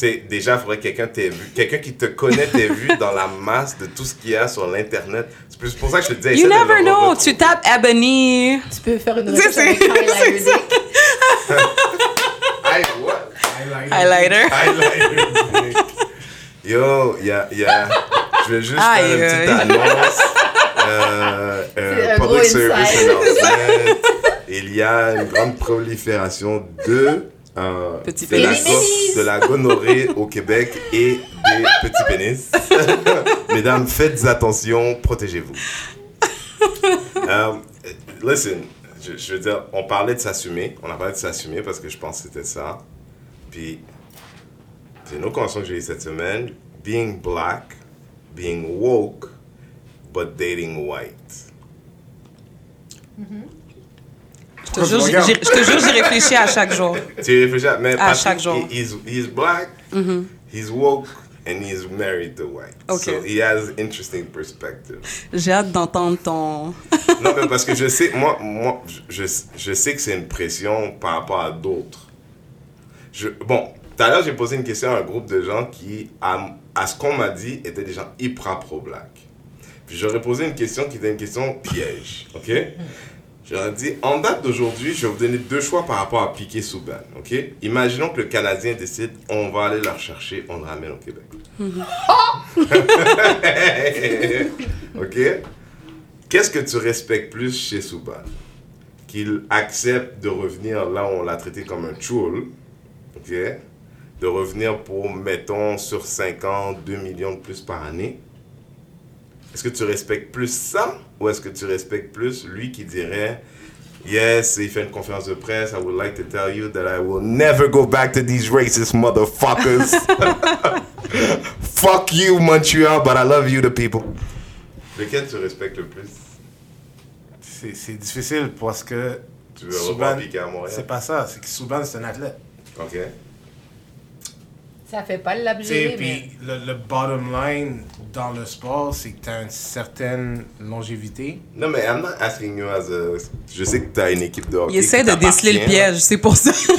Tu sais, déjà, il faudrait que quelqu'un t'ait vu. Quelqu'un qui te connaît t'ait vu dans la masse de tout ce qu'il y a sur l'Internet. C'est plus pour ça que je te disais. You never know. retrouver. Tu tapes Ebony. Tu peux faire une recherche avec highlighter c'est ça. dick. Hey, what? Highlighter. Highlighter. Yo, il y a, y a- Je vais juste Aïe, faire une petite annonce. Euh, euh, public service announcement. Il y a une grande prolifération de. Euh, Petits de, la pénis. go- de la gonorrhée au Québec et des petits pénis. Mesdames, faites attention, protégez-vous. Euh, listen, je, je veux dire, on parlait de s'assumer. On a parlé de s'assumer parce que je pense que c'était ça. Puis, c'est une autre conversation que j'ai eue cette semaine. Being black, being woke, but dating white. J'y- je te jure, j'y réfléchis à chaque jour. Tu réfléchis à, mais À chaque jour. he- He's, he's black, he's woke, and he's married to white. Ok. So he has interesting perspective. J'ai hâte d'entendre ton. non, mais parce que je sais, moi, moi je, je sais que c'est une pression par rapport à d'autres. Je, bon, Tout à l'heure, j'ai posé une question à un groupe de gens qui, à, à ce qu'on m'a dit, étaient des gens hyper pro-black. Puis j'aurais posé une question qui était une question piège, ok? J'aurais dit, en date d'aujourd'hui, je vais vous donner deux choix par rapport à Piqué Souban, ok? Imaginons que le Canadien décide, on va aller la rechercher, on le ramène au Québec. ok? Qu'est-ce que tu respectes plus chez Souban? Qu'il accepte de revenir là où on l'a traité comme un choul, ok? De revenir pour, mettons, sur 5 ans, 2 millions de plus par année? Est-ce que tu respectes plus ça? Ou est-ce que tu respectes plus lui qui dirait Yes, il fait une conférence de presse. I would like to tell you that I will never go back to these racist motherfuckers. Fuck you, Montreal, but I love you, the people. Lequel tu respectes le plus? C'est c'est difficile parce que. Tu veux Piqué à Montréal? C'est pas ça, c'est que Souban, c'est un athlète. Ok. Ça fait pas Tu l'abjurer, mais... puis le, le bottom line dans le sport, c'est que tu as une certaine longévité. Non, mais I'm not asking you as a. Je sais que tu as une équipe de hockey. Il essaie de déceler le piège, c'est pour ça. Non,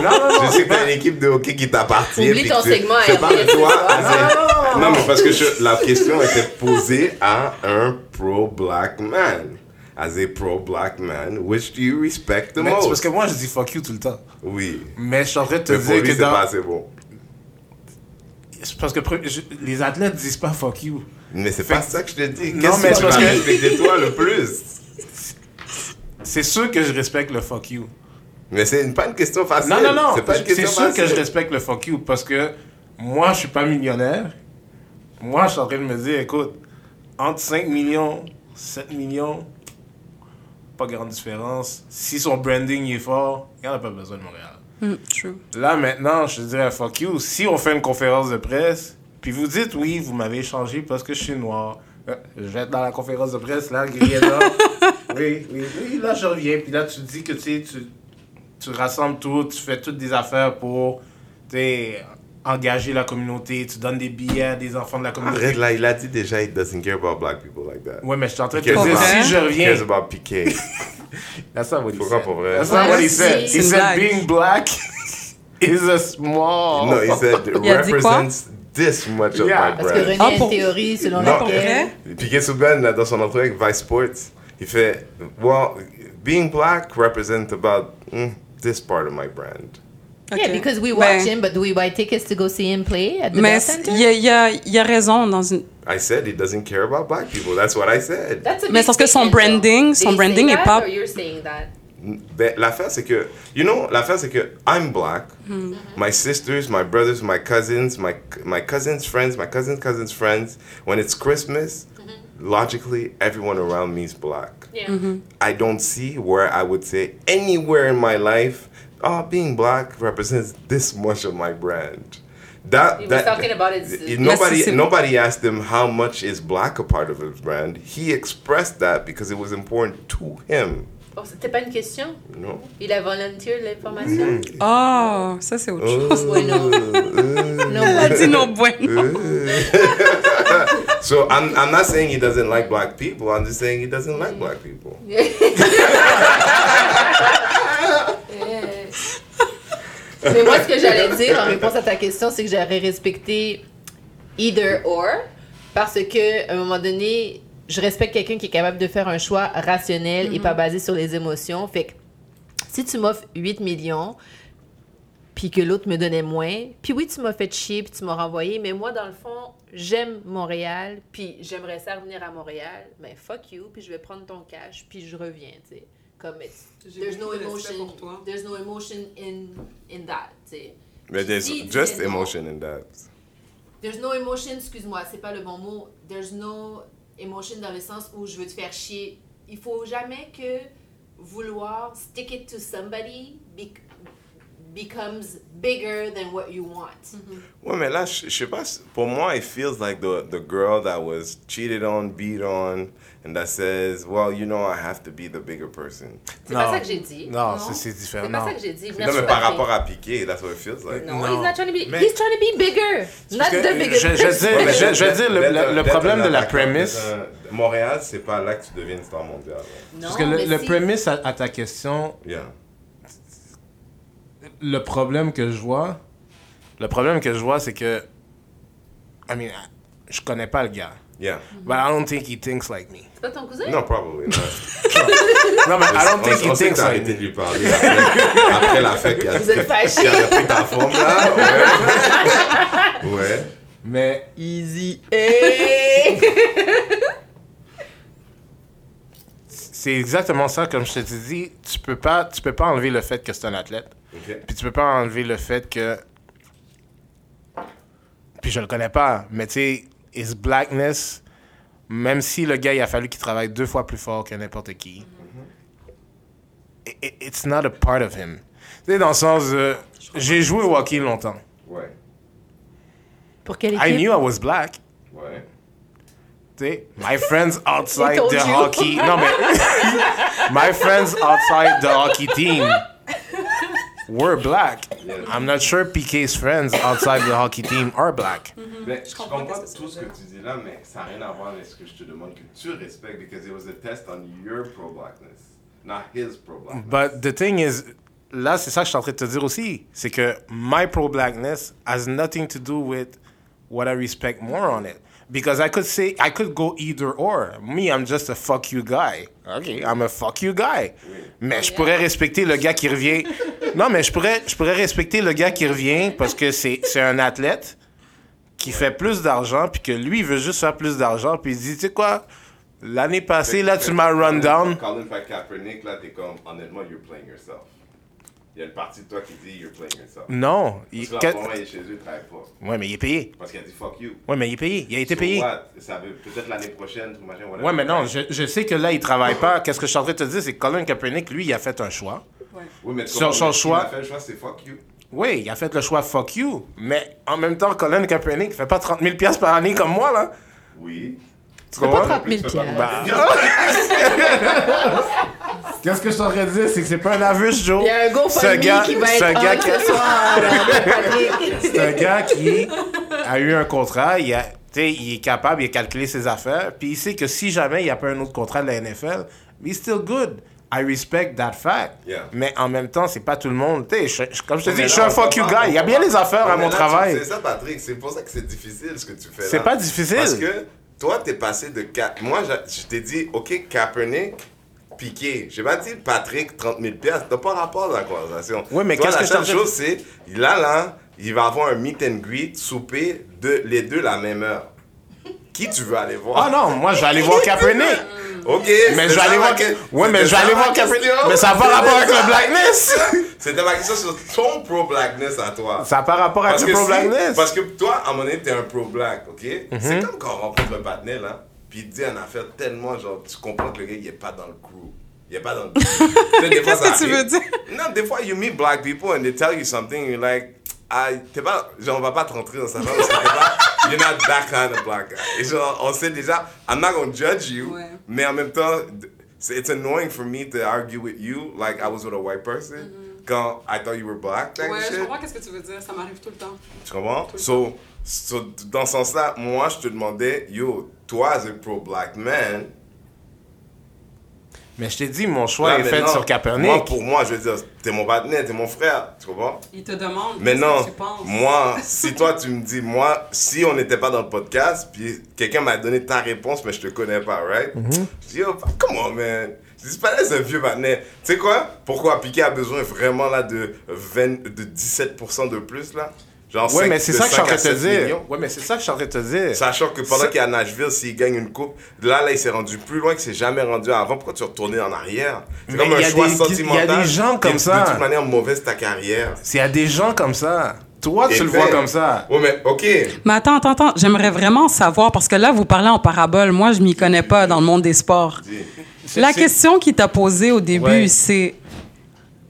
non, non, je sais c'est que t'as pas- une équipe de hockey qui t'appartient. Oublie ton tu- segment Je parle de toi. ce soir. as a- Non, mais parce que je- la question était posée à un pro-black man. As a pro-black man, which do you respect the Mais c'est most? parce que moi, je dis fuck you tout le temps. Oui. Mais je suis en train de te Mais pour dire lui, que c'est dans. pas assez bon. C'est parce que je- les athlètes disent pas fuck you. Mais c'est pas ça que je te dis. Non, Qu'est-ce mais que c'est tu vas respecter toi le plus? C'est sûr que je respecte le fuck you. Mais c'est pas une question facile. Non, non, non. C'est sûr que je respecte le fuck you parce que moi, je suis pas millionnaire. Moi, je suis en train de me dire, écoute, entre 5 millions, 7 millions, pas grande différence. Si son branding est fort, il n'y en a pas besoin de Montréal. Hmm, true. Là, maintenant, je dirais fuck you. Si on fait une conférence de presse, puis vous dites, oui, vous m'avez échangé parce que je suis noir. Euh, Je vais être dans la conférence de presse, là, Griella. oui, oui, oui, là, je reviens. Puis là, tu dis que tu tu, tu rassembles tout, tu fais toutes des affaires pour, engager la communauté, tu donnes des billets à des enfants de la communauté. Arrête là, il a dit déjà, he doesn't care about black people like that. Ouais, mais je suis en train de te He dire, si je He reviens... cares about Piqué. That's not what he Pourquoi said. pour vrai? That's not what he said. He une said being black is a small... No, he said Il a dit quoi? represents this much of my Parce que brand. René Ah, a une pour- théorie selon laquelle... Piqué Souban, dans son entrevue avec Vice Sports, il fait, well, being black represents about mm, this part of my brand. Yeah, because we Ben, watch him, but do we buy tickets to go see him play at the Mais Bell Center? il y a, il y a- il y a raison dans une. I said he doesn't care about black people. That's what I said. That's a Mais big c'est parce que son branding- Did son he branding est that, pas- Or you're saying that? Ben, l'affaire, c'est que, you know, l'affaire, c'est que I'm black. Hmm. My sisters, my brothers, my cousins, my, my cousins' friends, my cousins' cousins' friends, when it's Christmas, logically, everyone around me is black. Yeah. Mm-hmm. I don't see where I would say anywhere in my life, oh, being black represents this much of my brand. That, He was that, talking about it- nobody, nobody asked him how much is black a part of his brand. He expressed that because it was important to him. Oh, c'était pas une question? You know? Il a volontiers l'information? Mm. Oh, ça c'est autre oh. chose. Bueno. On a dit non bueno. So I'm, I'm not saying he doesn't like black people. I'm just saying he doesn't like black people. Mais moi, ce que j'allais dire en réponse à ta question, c'est que j'aurais respecté either or parce que à un moment donné, je respecte quelqu'un qui est capable de faire un choix rationnel et pas basé sur les émotions. Fait que si tu m'offres 8 millions, puis que l'autre me donnait moins, puis oui, tu m'as fait chier, puis tu m'as renvoyé, mais moi, dans le fond, j'aime Montréal, puis j'aimerais ça revenir à Montréal, mais fuck you, puis je vais prendre ton cash, puis je reviens, tu sais. Comme, it's- there's no emotion, pour toi. there's no emotion in, in that, tu sais. But there's just emotion in that. There's no emotion, excuse-moi, c'est pas le bon mot. There's no emotion dans le sens où je veux te faire chier. Il faut jamais que vouloir stick it to somebody becomes bigger than what you want. Ouais, mais là, je je sais pas, pour moi, it feels like the, the girl that was cheated on, beat on, and that says, well, you know, I have to be the bigger person. C'est pas ça que j'ai dit. Non, c'est- c'est différent. C'est pas non. ça que j'ai dit. Non, mais par rapport à Piqué, that's what it feels like. Non, Non. he's not trying to be. Mais- He's trying to be bigger. Not que, the biggest. je, je veux dire, je, je veux dire, le, le- problème de la un- Montréal, c'est pas là que tu deviens une star mondiale. Non, parce que le, le si- premise à, à ta question, Yeah. Le problème que je vois, Le problème que je vois, c'est que. I mean, je connais pas le gars. Yeah. But I don't think he thinks like me. C'est pas ton cousin? Non, probably not. Non, mais I don't On- think on he thinks like arrêté de me. lui parler après, après la fête. qu'il a- Vous êtes fâchés. qu'il a repris ta forme là. Ouais. ouais. Mais Easy. c'est exactement ça, comme je te dis. Tu peux pas, tu peux pas enlever le fait que c'est un athlète. Ok. Puis tu peux pas enlever le fait que. Puis je le connais pas, mais tu sais, his blackness, même si le gars, il a fallu qu'il travaille deux fois plus fort que n'importe qui, i- i- it's not a part of him. Tu sais, dans le sens. euh, J'ai joué au hockey longtemps. Ouais. Pour quelle I équipe? knew I was black. Ouais. Tu sais, my friends outside the you. hockey. Non, mais. my friends outside the hockey team were black. I'm not sure PK's friends outside the hockey team are black. Mhm. Mais je comprends comprends tout ce que tu dis là, mais ça n'a rien à voir avec ce que je te demande que tu respectes because it was a test on your pro-blackness, not his pro-blackness. But the thing is, là, c'est ça que je suis en train de te dire aussi. C'est que my pro-blackness has nothing to do with what I respect more on it. Because I could say, I could go either or. Me, I'm just a fuck you guy. OK, I'm a fuck you guy. Mais je pourrais respecter le gars qui revient. Non, mais je pourrais, respecter le gars qui revient parce que c'est un athlète qui fait plus d'argent, puis que lui, il veut juste faire plus d'argent, puis il dit, tu sais quoi, l'année passée, là, tu m'as run down. Colin Kaepernick, là, t'es comme, honnêtement, you're playing yourself. Il y a une partie de toi qui dit, you're playing yourself. Non. il- Parce que là, que- moi, il est chez eux, il travaille pas. Ouais, mais il est payé. Parce qu'il a dit fuck you. Ouais, mais il est payé. Il a été So payé. what? Ça veut peut-être l'année prochaine, tout machin, whatever. Ouais, mais non, je, je sais que là, il travaille pas. Qu'est-ce que je suis en train de te dire, c'est que Colin Kaepernick, lui, il a fait un choix. Oui, mais Sur son choix. Il a fait le choix, c'est fuck you. Oui, il a fait le choix fuck you. Mais en même temps, Colin Kaepernick il fait pas 30 000 piastres par année comme moi, là. Oui. Tu pas comprends? 30 000 Tu fais pas Bah. Qu'est-ce que je suis en train de dire, c'est que c'est pas un average, Joe. Il y a un C'est un GoFundMe gars- qui va être gars qui- ce soir. Patrick. C'est un gars qui a eu un contrat, il, a, tu sais, il est capable, il a calculé ses affaires, puis il sait que si jamais il n'y a pas un autre contrat de la NFL, he's still good. I respect that fact. Yeah. Mais en même temps, c'est pas tout le monde. Tu sais, je- je- comme je te dis, je suis un fuck you guy. Il y a bien les affaires à mon là, travail. C'est ça, Patrick. C'est pour ça que c'est difficile ce que tu fais là. C'est pas difficile. Parce que toi, t'es passé de. Ka- Moi, je t'ai dit, OK, Kaepernick, Piqué. J'ai pas dit Patrick, 30 000 piastres. T'as pas rapport dans la conversation. Oui, mais qu'est-ce la que je seule chose, c'est, là, là, il va avoir un meet and greet, souper, de, les deux la même heure. Qui tu veux aller voir? Ah non, moi, je vais aller voir Kaepernick. OK. Mais je vais aller voir. Ouais, mais je vais aller voir Kaepernick. Mais ça n'a pas rapport avec le blackness. C'était ma question sur ton pro-blackness à toi. Ça n'a pas rapport avec le pro-blackness. Mhm. parce que toi, à un moment donné, t'es un pro-black, ok? C'est comme quand on rencontre un patinet, là, puis il dit une affaire tellement, genre, tu comprends que le gars, il est pas dans le crew. Il est pas dans le crew. Qu'est-ce que tu veux dire? Non, des fois, you meet black people and they tell you something, you're like, ah, t'es pas, genre, on va pas te rentrer dans sa femme parce que t'es pas, you're not that kind of black guy. Et genre, on sait déjà, I'm not gonna judge you, Ouais. mais en même temps, c'est- it's annoying for me to argue with you like I was with a white person quand I thought you were black, Mm-hmm. Ouais, shit. je comprends qu'est-ce que tu veux dire. Ça m'arrive tout le temps. Tu comprends? So, so, dans ce sens-là, moi, je te demandais, yo, toi, as a pro-black man, Mais je t'ai dit, mon choix là, est fait maintenant, sur Kaepernick. Moi, pour moi, je veux dire, t'es mon partenaire, t'es mon frère, tu comprends? Il te demande Mais qu'est-ce non, que tu penses. moi, si toi, tu me dis, moi, si on n'était pas dans le podcast, puis quelqu'un m'a donné ta réponse, mais je te connais pas, right? Mm-hmm. Je dis, come on, man. Je dis, c'est pas là, c'est un vieux partenaire. Tu sais quoi? Pourquoi Piqué a besoin vraiment, là, de, 20, de 17% de plus, là? Genre, Ouais, mais c'est ça que je suis en 5 train de te 7 dire. millions. Ouais, mais c'est ça que je suis en train de te dire. Sachant que pendant qu'il est à Nashville, s'il gagne une coupe, là, là, il s'est rendu plus loin qu'il s'est jamais rendu avant. Pourquoi tu es retourné en arrière? C'est comme un a choix des- il y a sentimental. des gens comme ça. De toute manière, mauvaise ta carrière. S'il y a des gens comme ça, toi, tu Et le fait- vois comme ça. Ouais, mais OK. Mais attends, attends, attends. J'aimerais vraiment savoir, parce que là, vous parlez en parabole. Moi, je m'y connais pas dans le monde des sports. La question qu'il t'a posée au début, Ouais. c'est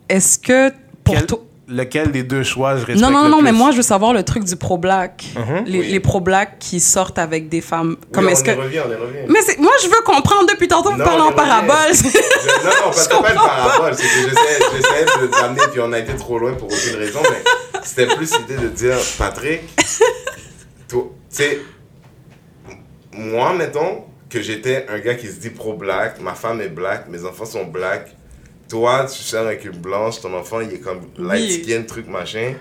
est-ce que pour Quel- toi. Lequel des deux choix je respecte Non, non, le non, mais moi, je veux savoir le truc du pro-black. Mhm. Les, Oui. les pro-black qui sortent avec des femmes. Comme Oui, est-ce on que. revient, on revient. Mais moi, je veux comprendre depuis tantôt, vous parlez en parabole. Je- non, non, parce que c'est pas une parabole. C'est que j'essayais j'essayais de t'amener, puis on a été trop loin pour aucune raison. Mais c'était plus l'idée de dire, Patrick, toi, tu sais, moi, mettons, que j'étais un gars qui se dit pro-black, ma femme est black, mes enfants sont black. Toi, tu sors avec une blanche, ton enfant, il est comme light Oui. skin, truc machin.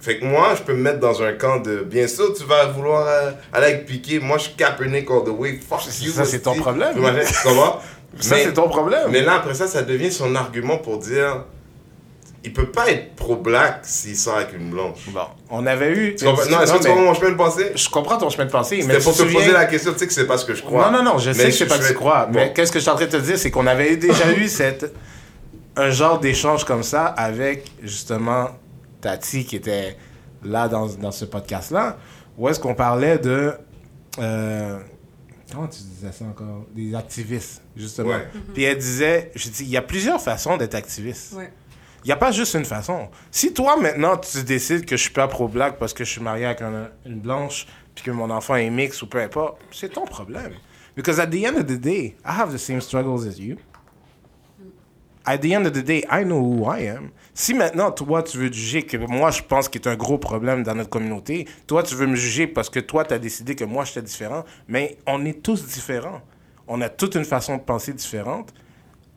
Fait que moi, je peux me mettre dans un camp de. Bien sûr, tu vas vouloir euh, aller avec Piqué. Moi, je suis Kaepernick all the way. Fuck you. Ça, c'est ton problème. Ça, c'est ton problème. Mais là, après ça, ça devient son argument pour dire. Il peut pas être pro-black s'il sort avec une blanche. Bon, on avait eu. Tu comprends? Non, est-ce que tu comprends mon chemin de pensée? Je comprends ton chemin de pensée, mais C'était pour te souviens- poser la question. Tu sais que c'est pas ce que je crois. Non, non, non, je Mais sais que c'est pas que fais- tu crois. Bon. Mais qu'est-ce que je suis en train de te dire, c'est qu'on avait déjà eu cette, un genre d'échange comme ça avec justement Tati qui était là dans, dans ce podcast-là, où est-ce qu'on parlait de. euh, comment tu disais ça encore? Des activistes, justement. Ouais. Puis elle disait je dis, il y a plusieurs façons d'être activiste. Ouais. Il n'y a pas juste une façon. Si toi, maintenant, tu décides que je suis pas pro-black parce que je suis marié avec un- une blanche, puis que mon enfant est mix ou peu importe, c'est ton problème. Because at the end of the day, I have the same struggles as you. At the end of the day, I know who I am. Si maintenant, toi, tu veux juger que moi, je pense qu'il y a un gros problème dans notre communauté, toi, tu veux me juger parce que toi, tu as décidé que moi, j'étais différent, mais on est tous différents. On a toute une façon de penser différente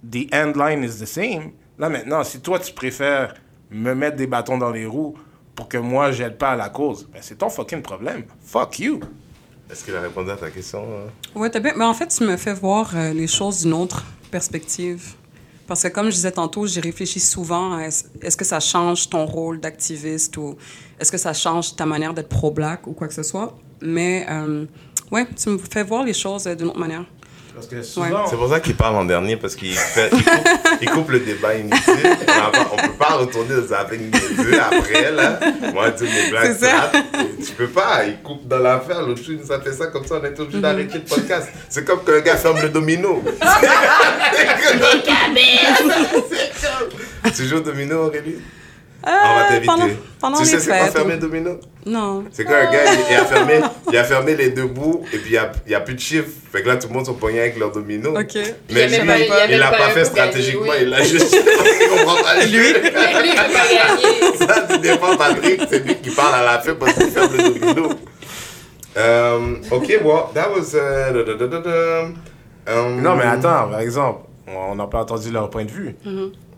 the end line is the same. Là maintenant, si toi tu préfères me mettre des bâtons dans les roues pour que moi j'aide pas à la cause, ben c'est ton fucking problème. Fuck you. Est-ce qu'il a répondu à ta question? hein? Ouais, t'as bien. Mais en fait, tu me fais voir euh, les choses d'une autre perspective. Parce que comme je disais tantôt, j'y réfléchis souvent à est-ce est-ce que ça change ton rôle d'activiste ou est-ce que ça change ta manière d'être pro-black ou quoi que ce soit. Mais euh, ouais, tu me fais voir les choses euh, d'une autre manière. Parce que souvent, C'est pour ça qu'il parle en dernier, parce qu'il fait, il coupe, il coupe le débat inutile. On on peut pas retourner dans avec deux après, là. Moi, tu mes blagues C'est ça. Tu peux pas, il coupe dans l'affaire. L'autre jour, il nous a fait ça comme ça, on est obligé d'arrêter le podcast. C'est comme qu'un gars ferme le domino. tu joues au domino, Aurélie? On va Euh, t'inviter. pendant, pendant tu les sais c'est quoi fermer le domino Non. C'est quand un gars, il, il a fermé, il a fermé les deux bouts et puis il n'y a, il y a plus de chiffres. Fait que là, tout le monde sont pognés avec leur domino. OK. Mais Il lui, pas- l'a pas fait gagner, stratégiquement, oui. il l'a juste. il comprend pas jeu. Lui, il peut pas gagner. Ça, tu Patrick, c'est lui qui parle à la fin parce qu'il ferme le domino. Um, ok, well, that was. Uh, da, da, da, da, da. Um, non mais attends, par exemple, on n'a pas entendu leur point de vue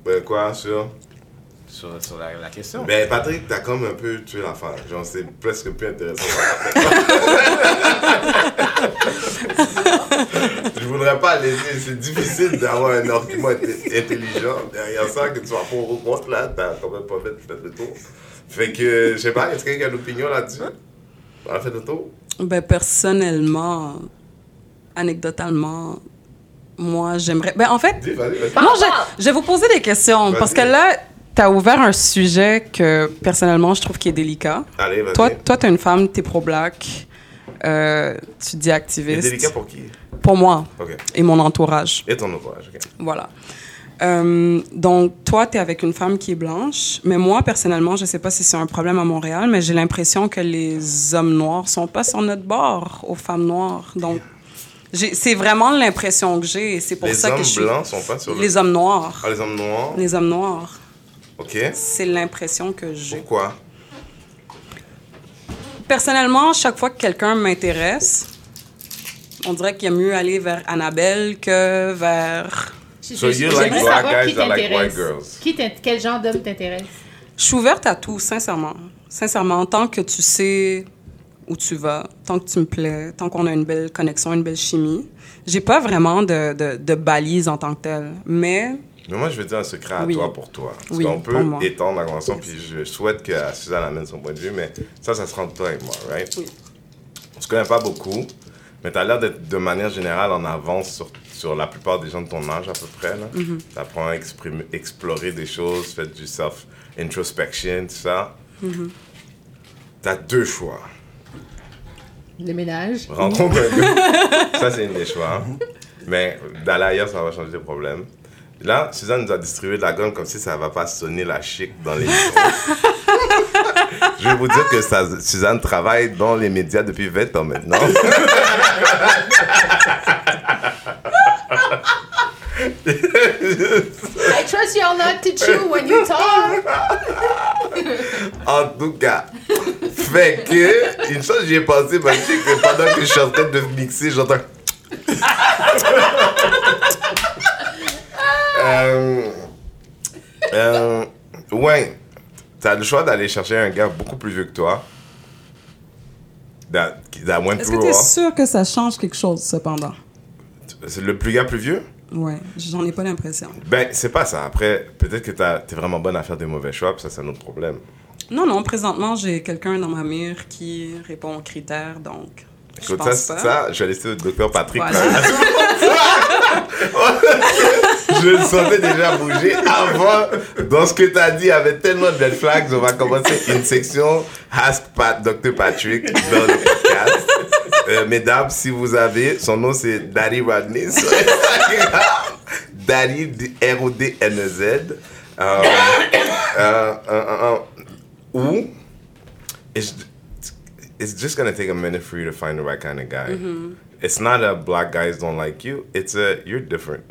Ben, quoi, sur? Sur, sur la, la question. Ben, Patrick, t'as comme un peu tué l'affaire. Genre, c'est presque plus intéressant. Je voudrais pas laisser. C'est difficile d'avoir un argument intelligent derrière ça, que tu sois pour ou contre, là. T'as quand même pas fait, fait le tour. Fait que, je sais pas, est-ce qu'il y a une opinion là-dessus? On a fait le tour? Ben, personnellement, anecdotalement, moi, j'aimerais. Ben, en fait, non, je, je vais vous poser des questions parce que là, tu as ouvert un sujet que, personnellement, je trouve qui est délicat. Allez, vas-y. Toi, toi, tu es une femme, tu es pro-black, euh, tu dis C'est activiste. délicat pour qui? Pour moi Ok. et mon entourage. Et ton ouvrage, ok. Voilà. Euh, donc, toi, tu es avec une femme qui est blanche, mais moi, personnellement, je sais pas si c'est un problème à Montréal, mais j'ai l'impression que les hommes noirs sont pas sur notre bord aux femmes noires. Donc, j'ai- c'est vraiment l'impression que j'ai, et c'est pour Les ça hommes que je suis... blancs sont pas sur le. Les hommes noirs. Ah, les hommes noirs? Les hommes noirs. Ok. C'est l'impression que j'ai. Pourquoi? Personnellement, chaque fois que quelqu'un m'intéresse, on dirait qu'il y a mieux aller vers Annabelle que vers... Je- So you like black savoir guys qui that like white t'intéresse. girls? Qui t'int- Quel genre d'homme t'intéresse? Je suis ouverte à tout, sincèrement. Sincèrement, tant que tu sais où tu vas, tant que tu me plais, tant qu'on a une belle connexion, une belle chimie. J'ai pas vraiment de, de, de balise en tant que telle, mais Mais moi, je vais dire un secret à Oui. toi pour toi. Parce Oui, qu'on peut étendre la conversation, puis je souhaite que Suzanne amène son point de vue, mais ça, ça sera entre toi et moi, right? Oui. On se connaît pas beaucoup, mais tu as l'air d'être de manière générale en avance sur, sur la plupart des gens de ton âge à peu près. Mm-hmm. Tu apprends à exprimer- explorer des choses, faire du self-introspection, tout ça. Mm-hmm. Tu as deux choix. Le ménage. Rencontre un gars. Ça, c'est une des choix. Mais d'aller ailleurs, ça va changer les problèmes. Là, Suzanne nous a distribué de la gomme comme si ça va pas sonner la chic dans les Je vais vous dire que ça- Suzanne travaille dans les médias depuis 20 ans maintenant. I trust y'all not to chew when you talk. En tout cas, fait que, une chose j'y ai pensé, sais que pendant que je suis en train de mixer, j'entends. Euh, euh, ouais. t'as le choix d'aller chercher un gars beaucoup plus vieux que toi. That, that went Est-ce que through tu es all. sûr que ça change quelque chose, cependant? C'est le plus gars plus vieux? Ouais, j'en ai pas l'impression. Ben, c'est pas ça. Après, peut-être que t'as- t'es vraiment bonne à faire des mauvais choix, puis ça, c'est un autre problème. Non, non, présentement, j'ai quelqu'un dans ma mire qui répond aux critères, donc je Écoute, pense ça, ça, je vais laisser le docteur Patrick. Voilà. je le sentais déjà bouger avant. Dans ce que tu as dit, avait tellement de red flags. On va commencer une section Ask Pat, Dr. Patrick dans le podcast. Euh, mesdames, si vous avez, son nom c'est Daddy Rodney sur Instagram. Daddy, D- R-O-D-N-E-Z. Euh, euh, euh, euh, euh, ou, it's, it's just gonna take a minute for you to find the right kind of guy. It's not a black guys don't like you. It's a you're different.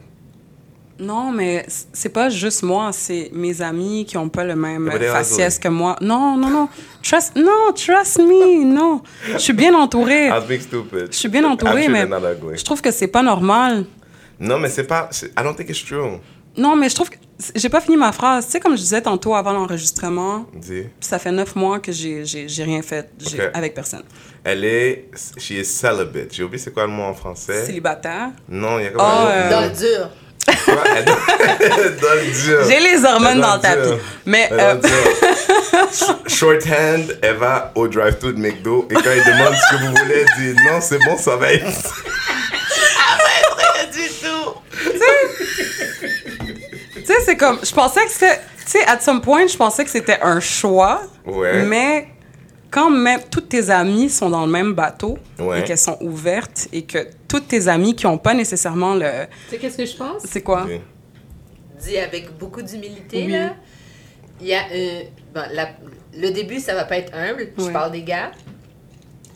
Non, mais c'est pas juste moi, c'est mes amis qui ont pas le même faciès que moi. Non, non, non. Trust, non, trust me, non. Je suis bien entourée. Je suis bien entourée, I'm mais je trouve que c'est pas normal. Non, mais c'est pas. I don't think it's true. Non, mais je trouve que j'ai pas fini ma phrase. Tu sais, comme je disais tantôt avant l'enregistrement, Dis. ça fait neuf mois que j'ai rien fait avec personne. Elle est. She is celibate. J'ai oublié c'est quoi le mot en français. Célibataire. Non, il y a comme Oh, un euh, mot. Dans le dur. Elle. J'ai les hormones Elle dans le tapis. Mais Elle euh, Shorthand, elle va au drive-thru de McDo et quand il demande ce que vous voulez, elle dit non, c'est bon, ça va être. tu sais, c'est comme. Je pensais que c'était. Tu sais, at some point, je pensais que c'était un choix. Ouais. Mais quand même, toutes tes amies sont dans le même bateau Ouais. et qu'elles sont ouvertes et que toutes tes amies qui n'ont pas nécessairement le. Tu sais qu'est-ce que je pense? C'est quoi? Dit avec beaucoup d'humilité, Oui. là. Il y a un... bon, la- le début, ça va pas être humble. Je parle des gars.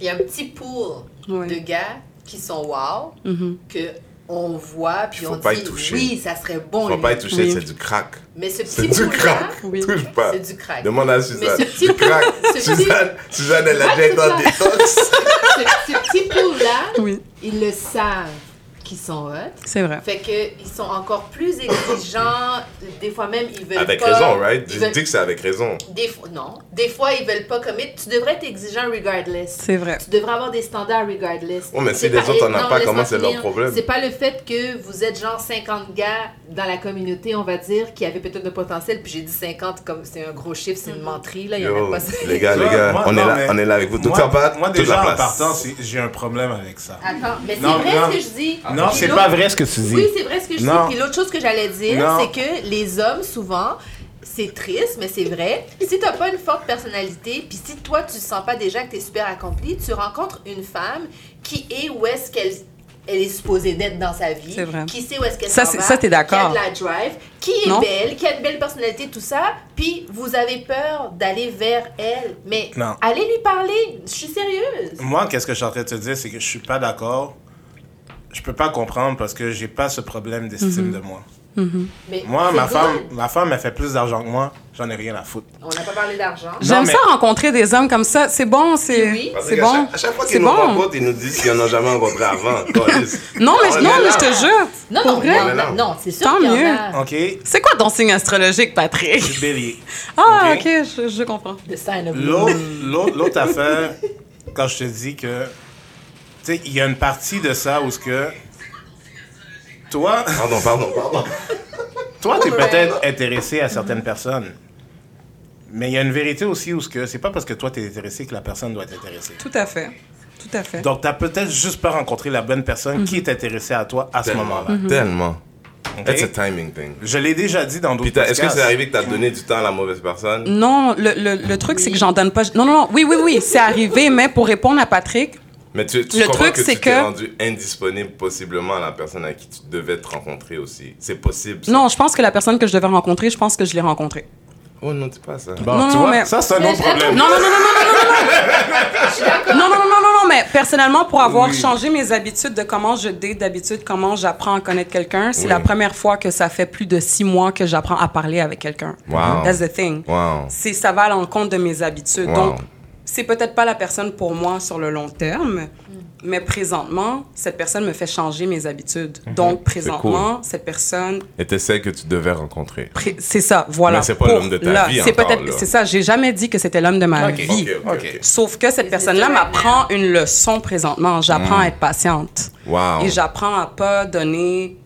Il y a un petit pool Ouais. de gars qui sont wow, Mhm. que on voit, puis Faut on pas dit y toucher. oui, ça serait bon. Faut lui. pas y toucher, Oui. c'est du crack. Mais ce C'est petit du pool crack. Oui. Touche pas. c'est du crack. Demande à Suzanne. ce petit- Du crack. ce petit- Suzanne, Suzanne, elle a déjà été en détox. ce, ce petit pool-là, Oui, ils le savent qu'ils sont hot. c'est vrai. Fait que ils sont encore plus exigeants. Des fois même, ils veulent Avec pas... raison, right? ils Je veulent- dis que c'est avec raison. Des fois, non. Des fois, ils veulent pas commit. Tu devrais être exigeant regardless. C'est vrai. Tu devrais avoir des standards regardless. Oh, mais si les autres en ont pas, comment c'est leur problème? C'est pas le fait que vous êtes genre 50 gars dans la communauté, on va dire, qui avaient peut-être de potentiel, puis j'ai dit 50 comme c'est un gros chiffre, c'est une menterie, là, il y en a pas ça. les gars, les gars, moi- on, est là, on est là avec vous. Moi, Docteur Pat, moi toute la déjà en place. partant, j'ai un problème avec ça. Attends, mais c'est vrai ce que je dis. Non, c'est pas vrai ce que tu dis. Oui, c'est vrai ce que je Non. dis. Puis l'autre chose que j'allais dire, Non. c'est que les hommes, souvent, c'est triste, mais c'est vrai. Si t'as pas une forte personnalité, puis si toi, tu sens pas déjà que t'es super accompli, tu rencontres une femme qui est où est-ce qu'elle elle est supposée d'être dans sa vie, C'est vrai. qui sait où est-ce qu'elle Ça, s'en c'est- va, ça, t'es d'accord. qui a de la drive, qui est Non? belle, qui a une belle personnalité, tout ça, puis vous avez peur d'aller vers elle. Mais Non. allez lui parler, je suis sérieuse. Moi, qu'est-ce que je suis en train de te dire, c'est que je suis pas d'accord. Je peux pas comprendre parce que j'ai pas ce problème d'estime Mhm. de moi. Mais Moi, ma good. femme, ma femme, elle fait plus d'argent que moi. J'en ai rien à foutre. On n'a pas parlé d'argent. J'aime mais- ça rencontrer des hommes comme ça. C'est bon, c'est Oui. C'est bon. chaque- À chaque fois C'est qu'ils nous bon. rencontrent, ils nous disent qu'ils n'en ont jamais rencontré avant. Non, mais, On non, mais je te jure. Non, Pour non, vrai? non, non. non, non, c'est sûr Tant mieux. a. OK? C'est quoi ton signe astrologique, Patrick? Je suis bélier. Ah, Ok. ok, je, je comprends. The sign of L'autre, l'autre, l'autre affaire, quand je te dis que, tu sais, il y a une partie de ça où ce que, toi, Pardon, pardon, pardon. toi, t'es peut-être intéressé à certaines personnes. Mais il y a une vérité aussi où ce que, c'est pas parce que toi t'es intéressé que la personne doit être intéressée. Tout à fait. Tout à fait. Donc, t'as peut-être juste pas rencontré la bonne personne qui est intéressée à toi à ce moment-là. tellement. OK? It's a timing thing. Je l'ai déjà dit dans d'autres est-ce que c'est arrivé que t'as donné du temps à la mauvaise personne? Non, le, le, le truc, c'est que j'en donne pas. Non, non, non. Oui, oui, oui, c'est arrivé, mais pour répondre à Patrick, mais tu, tu le truc, c'est que. Tu rendu indisponible possiblement à la personne à qui tu devais te rencontrer aussi. C'est possible. Non, je pense que la personne que je devais rencontrer, je pense que je l'ai rencontrée. Oh non, dis pas ça. Bon, non, tu non, vois, mais... ça, c'est un autre problème. Non, non, non, non, non, non, non, non. non, non, non, non, mais personnellement, pour avoir oui. changé mes habitudes de comment je date d'habitude, comment j'apprends à connaître quelqu'un, c'est oui. la première fois que ça fait plus de six mois que j'apprends à parler avec quelqu'un. Wow. That's the thing. Wow. C'est, ça va à l'encontre de mes habitudes. Wow. Donc, c'est peut-être pas la personne pour moi sur le long terme, mais présentement, cette personne me fait changer mes habitudes. Donc, présentement, cette personne, Était celle que tu devais rencontrer. pré- c'est ça, voilà. Mais c'est pas l'homme de ta là, vie C'est peut-être, c'est ça. J'ai jamais dit que c'était l'homme de ma vie. Sauf que cette personne-là m'apprend une leçon présentement. J'apprends Mm. à être patiente. Wow. Et j'apprends à pas donner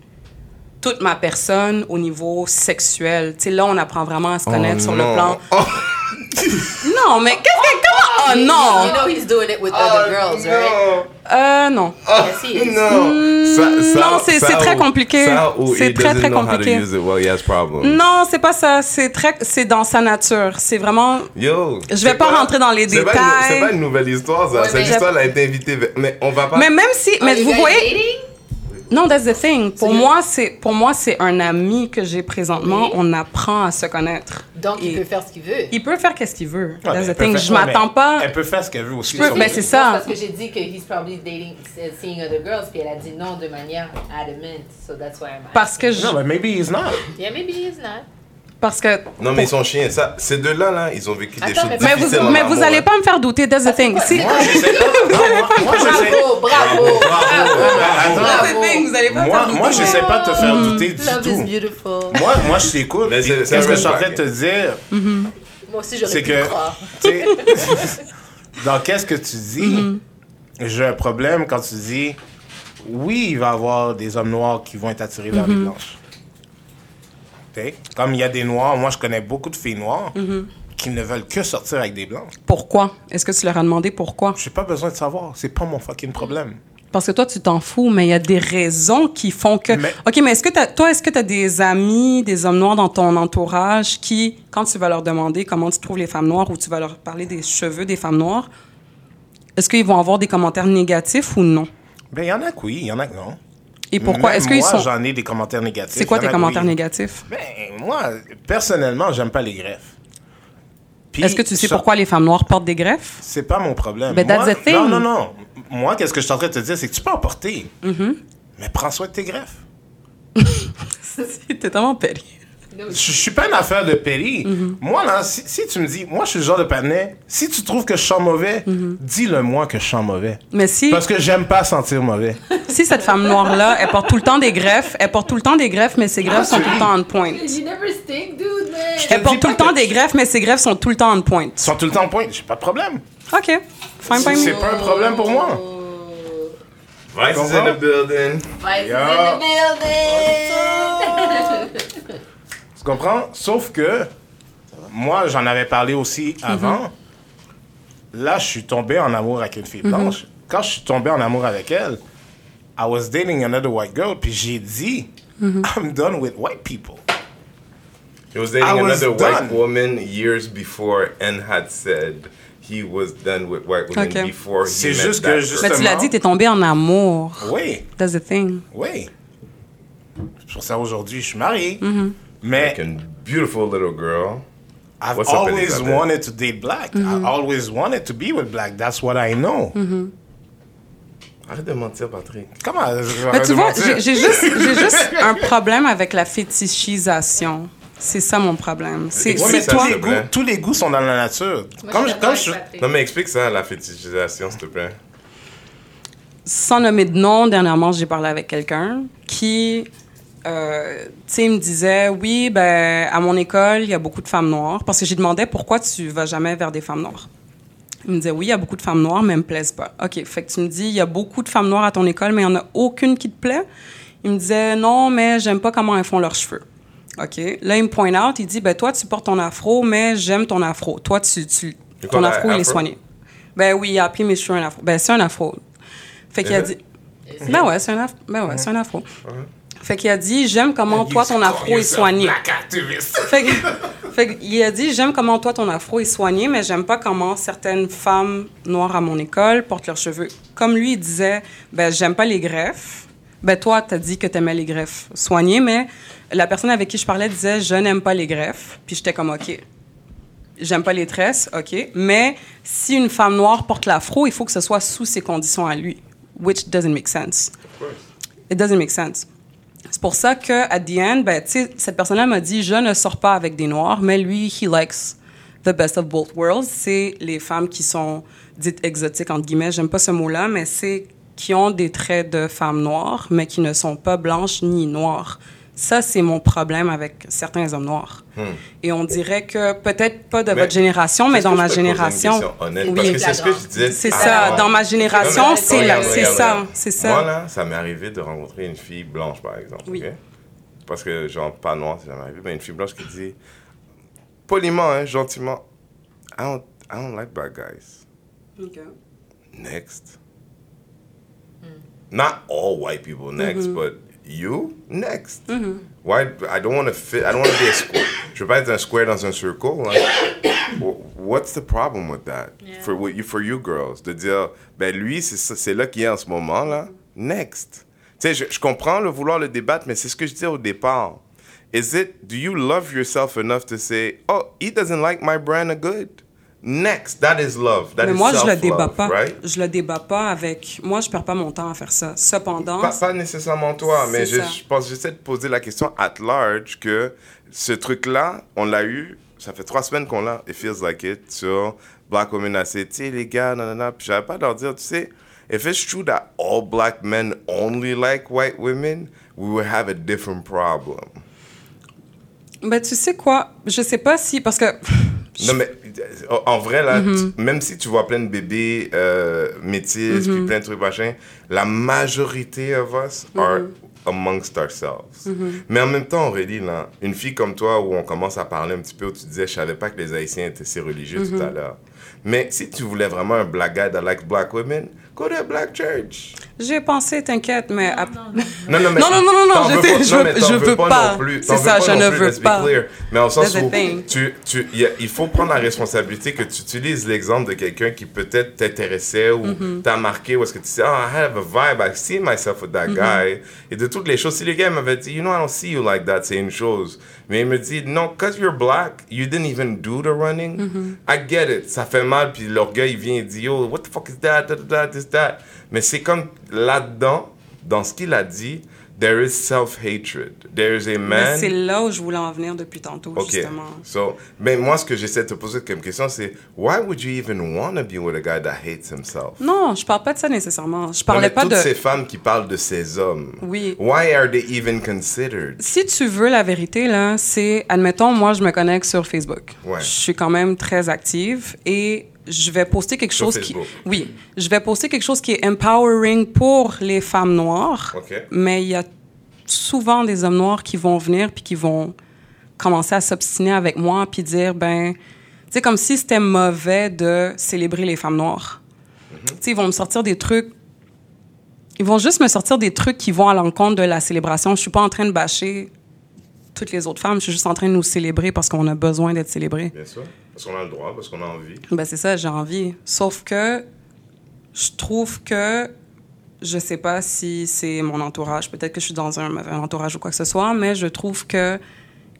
toute ma personne au niveau sexuel. Tu sais, là, on apprend vraiment à se connaître Oh sur non. le plan. Oh, Non, mais qu'est-ce que. Comment? Oh You non! know he's doing it with other girls, right? Euh, non. Yes, he is. non. Ça- ça- non, c'est- très compliqué. C'est très, très compliqué. well. Non, c'est pas ça. C'est très, c'est dans sa nature. C'est vraiment. Yo. Je vais pas rentrer dans les détails. C'est pas une nouvelle histoire, ça. Ouais, Cette mais- histoire, elle a été invitée. Mais on va pas. Mais même si, Are mais you vous voyez, dating? Non, that's the thing. Pour moi, c'est, pour moi, c'est un ami que j'ai présentement. Oui. On apprend à se connaître. Donc, il peut faire ce qu'il veut. Il peut faire qu'est-ce qu'il veut. Ouais, mais That's the thing. faire- Je ouais, m'attends mais pas. Elle peut faire ce qu'elle veut aussi. peux- sur- ben, c'est ça. Parce que j'ai dit que he's probably dating, uh, seeing other girls, puis elle a dit non de manière adamant. So that's why I'm Parce que je, Non, mais maybe he's not. Yeah, maybe he's not. Parce que. Non, mais ils sont chiens. Ça, ces deux-là, là, ils ont vécu des choses mais- vous, difficiles en mais vous amour, allez hein. pas me faire douter. That's the thing. Si. Moi, je sais pas. Non, moi, moi, je sais. Bravo, bravo, bravo, Attends. bravo. Vous allez pas me Moi, faire douter. moi j'essaie pas de te faire douter du Love is tout. beautiful. Moi, moi, je t'écoute. Qu'est-ce que je suis en train de te dire, Moi aussi, j'aurais c'est pu croire. tu sais, dans qu'est-ce que tu dis, j'ai un problème quand tu dis, oui, il va y avoir des hommes noirs qui vont être attirés vers les blanches. Comme il y a des noirs, moi, je connais beaucoup de filles noires qui ne veulent que sortir avec des blancs. Pourquoi? Est-ce que tu leur as demandé pourquoi? J'ai pas besoin de savoir. C'est pas mon fucking problème. Parce que toi, tu t'en fous, mais il y a des raisons qui font que. Mais- Ok, mais est-ce que toi, est-ce que tu as des amis, des hommes noirs dans ton entourage qui, quand tu vas leur demander comment tu trouves les femmes noires ou tu vas leur parler des cheveux des femmes noires, est-ce qu'ils vont avoir des commentaires négatifs ou non? Ben, il y en a que oui, il y en a que non. Et pourquoi? Est-ce qu'ils sont j'en ai des commentaires négatifs. C'est quoi tes commentaires oui. négatifs? Ben, moi, personnellement, j'aime pas les greffes. Est-ce que tu sais ça- pourquoi les femmes noires portent des greffes? C'est pas mon problème. Moi- the thing. Non, non, non. Moi, qu'est-ce que je suis en train de te dire, c'est que tu peux en porter. Mm-hmm. Mais prends soin de tes greffes. T'es tellement péri. Je, je suis pas une affaire de péri. Mm-hmm. Moi, là, si, si tu me dis, moi, je suis le genre de panais, si tu trouves que je sens mauvais, Mm-hmm. dis-le moi que je sens mauvais. Mais si, Parce que j'aime pas sentir mauvais. si cette femme noire-là, elle porte tout le temps des greffes, elle porte tout le temps des greffes, mais ses greffes sont tout le temps on point. You never stink, dude, man. Elle te porte tout le temps des greffes, mais ses greffes sont tout le temps on point. Ils sont tout le temps en point. J'ai pas de problème. OK. Fine by C'est pas un problème pour moi. Vice is in the building. Vice is Yeah. in the building. Tu comprends? Sauf que moi, j'en avais parlé aussi avant. Là, je suis tombé en amour avec une fille blanche. Quand je suis tombé en amour avec elle, I was dating another white girl, puis j'ai dit, I'm done with white people. He was dating I was another done. white woman years before and had said he was done with white women Okay. before he C'est met juste that que girl. Mais tu l'as dit, t'es tombé en amour. Oui, That's the thing. oui. C'est pour ça aujourd'hui, je suis marié. Mm-hmm. Mais Like a beautiful little girl. I've What's always wanted to date black. I always wanted to be with black. That's what I know. Arrête de mentir, Patrick. Comment Mais tu vois, j'ai j'ai juste, j'ai juste un problème avec la fétichisation. C'est ça mon problème. C'est ça, toi. tous, s'il les goûts, tous les goûts sont dans la nature. Moi, Comme, je je- comme. Non, mais explique ça, la fétichisation, s'il te plaît. Sans nommer de nom, dernièrement, j'ai parlé avec quelqu'un qui, euh, tu sais, il me disait, oui, ben, à mon école, il y a beaucoup de femmes noires. Parce que j'ai demandé pourquoi tu vas jamais vers des femmes noires. Il me disait, oui, il y a beaucoup de femmes noires, mais elles me plaisent pas. OK, fait que tu me dis, il y a beaucoup de femmes noires à ton école, mais il n'y en a aucune qui te plaît? Il me disait, non, mais j'aime pas comment elles font leurs cheveux. OK. Là, il me point out, il dit, ben, toi, tu portes ton afro, mais j'aime ton afro. Toi, tu, ton afro, il est afro? soigné. Ben oui, il a appelé mes cheveux un afro. Ben, c'est un afro. Fait qu'il a dit, it? ben ouais, c'est un, af- ben ouais, c'est un afro. Fait qu'il a dit, j'aime comment toi, ton afro est soigné. Fait que- fait qu'il a dit, j'aime comment toi, ton afro est soigné, mais j'aime pas comment certaines femmes noires à mon école portent leurs cheveux. Comme lui, il disait, ben, j'aime pas les greffes. Ben, toi, t'as dit que t'aimais les greffes soignées, mais la personne avec qui je parlais disait, je n'aime pas les greffes. Puis j'étais comme, OK. J'aime pas les tresses, OK. Mais si une femme noire porte l'afro, il faut que ce soit sous ses conditions à lui. Which doesn't make sense. It doesn't make sense. C'est pour ça que, at the end, ben, cette personne-là m'a dit, je ne sors pas avec des noirs, mais lui, he likes the best of both worlds, c'est les femmes qui sont dites exotiques, entre guillemets, j'aime pas ce mot-là, mais c'est qui ont des traits de femmes noires, mais qui ne sont pas blanches ni noires. Ça, c'est mon problème avec certains hommes noirs. Et on dirait que peut-être pas de Hmm. Mais votre génération, mais dans ma génération. honnête? oui. Parce que c'est ce que je disais. C'est ça. Dans ma génération, c'est ça. C'est ça. Moi, là, ça m'est arrivé de rencontrer une fille blanche, par exemple. Oui. Parce que, genre, pas noire, c'est jamais arrivé, mais une fille blanche qui dit, poliment, hein, gentiment, I don't, I don't like black guys. Ok. Next. Not all white people next, Mm-hmm. but you next. Mm-hmm. Why? I don't want to fit. I don't want to be a square. Je veux pas être un square dans un circle. like, what's the problem with that? For what you, for you girls, de dire, ben lui, c'est c'est là qu'il est en ce moment là. Mm-hmm. Next. Tu sais, je, je comprends le vouloir le débattre, mais c'est ce que je disais au départ. Is it? Do you love yourself enough to say, oh, he doesn't like my brand of good? Next, that is love. That Mais is moi, je le débat pas. right? Je le débat pas avec. Moi, je perds pas mon temps à faire ça. Cependant, Pas, pas nécessairement toi, mais je, je pense j'essaie de poser la question at large que ce truc-là, on l'a eu, ça fait trois semaines qu'on l'a, it feels like it, sur Black Women assez, tu sais, les gars, nanana, puis j'avais pas leur dire, tu sais, if it's true that all black men only like white women, we would have a different problem. ben, tu sais quoi? Je sais pas si. Parce que. Non, mais en vrai, là, tu- même si tu vois plein de bébés euh, métis, Mm-hmm. puis plein de trucs machin, la majorité of us Mm-hmm. are amongst ourselves. Mais en même temps, Aurélie, là, une fille comme toi, où on commence à parler un petit peu, où tu disais, je savais pas que les Haïtiens étaient si religieux tout à l'heure. Mais si tu voulais vraiment un black guy that likes black women, go to a black church. J'ai pensé, t'inquiète, mais. Non, non, mais Non, non, non, non, je veux je non, veux- pas. non plus, C'est ça, je ne veux pas. Mais en sens où tu, tu, il faut prendre la responsabilité que tu utilises l'exemple de quelqu'un qui peut-être t'intéressait ou Mm-hmm. t'a marqué ou est-ce que tu sais, oh, I have a vibe, I see myself with Mm-hmm. that guy. Et de toutes les choses, si le gars m'avait dit, you know, I don't see you like that, c'est une chose. Mais il me dit, non, because you're black, you didn't even do the running. Mm-hmm. I get it, ça fait mal, puis l'orgueil il vient et dit, yo, what the fuck is that, that, that, that. Mais c'est comme là-dedans, dans ce qu'il a dit, there is self-hatred. There is a mais man. c'est là où je voulais en venir depuis tantôt, Ok. justement. So, mais moi, ce que j'essaie de te poser comme question, c'est why would you even want to be with a guy that hates himself? Non, je parle pas de ça nécessairement. Je Non, parlais mais pas toutes de. ces femmes qui parlent de ces hommes. Oui. Why are they even considered? Si tu veux la vérité, là, c'est, admettons, moi, je me connecte sur Facebook. Ouais. Je suis quand même très active et je vais poster quelque Sur chose qui... Oui. Je vais poster quelque chose qui est empowering pour les femmes noires. Mais il y a souvent des hommes noirs qui vont venir puis qui vont commencer à s'obstiner avec moi puis dire, ben... C'est comme si c'était mauvais de célébrer les femmes noires. Tu sais, ils vont me sortir des trucs ils vont juste me sortir des trucs qui vont à l'encontre de la célébration. Je suis pas en train de bâcher toutes les autres femmes. Je suis juste en train de nous célébrer parce qu'on a besoin d'être célébrés. Bien sûr. Parce qu'on a le droit, parce qu'on a envie. Ben c'est ça, j'ai envie. Sauf que je trouve que je sais pas si c'est mon entourage. Peut-être que je suis dans un entourage ou quoi que ce soit, mais je trouve que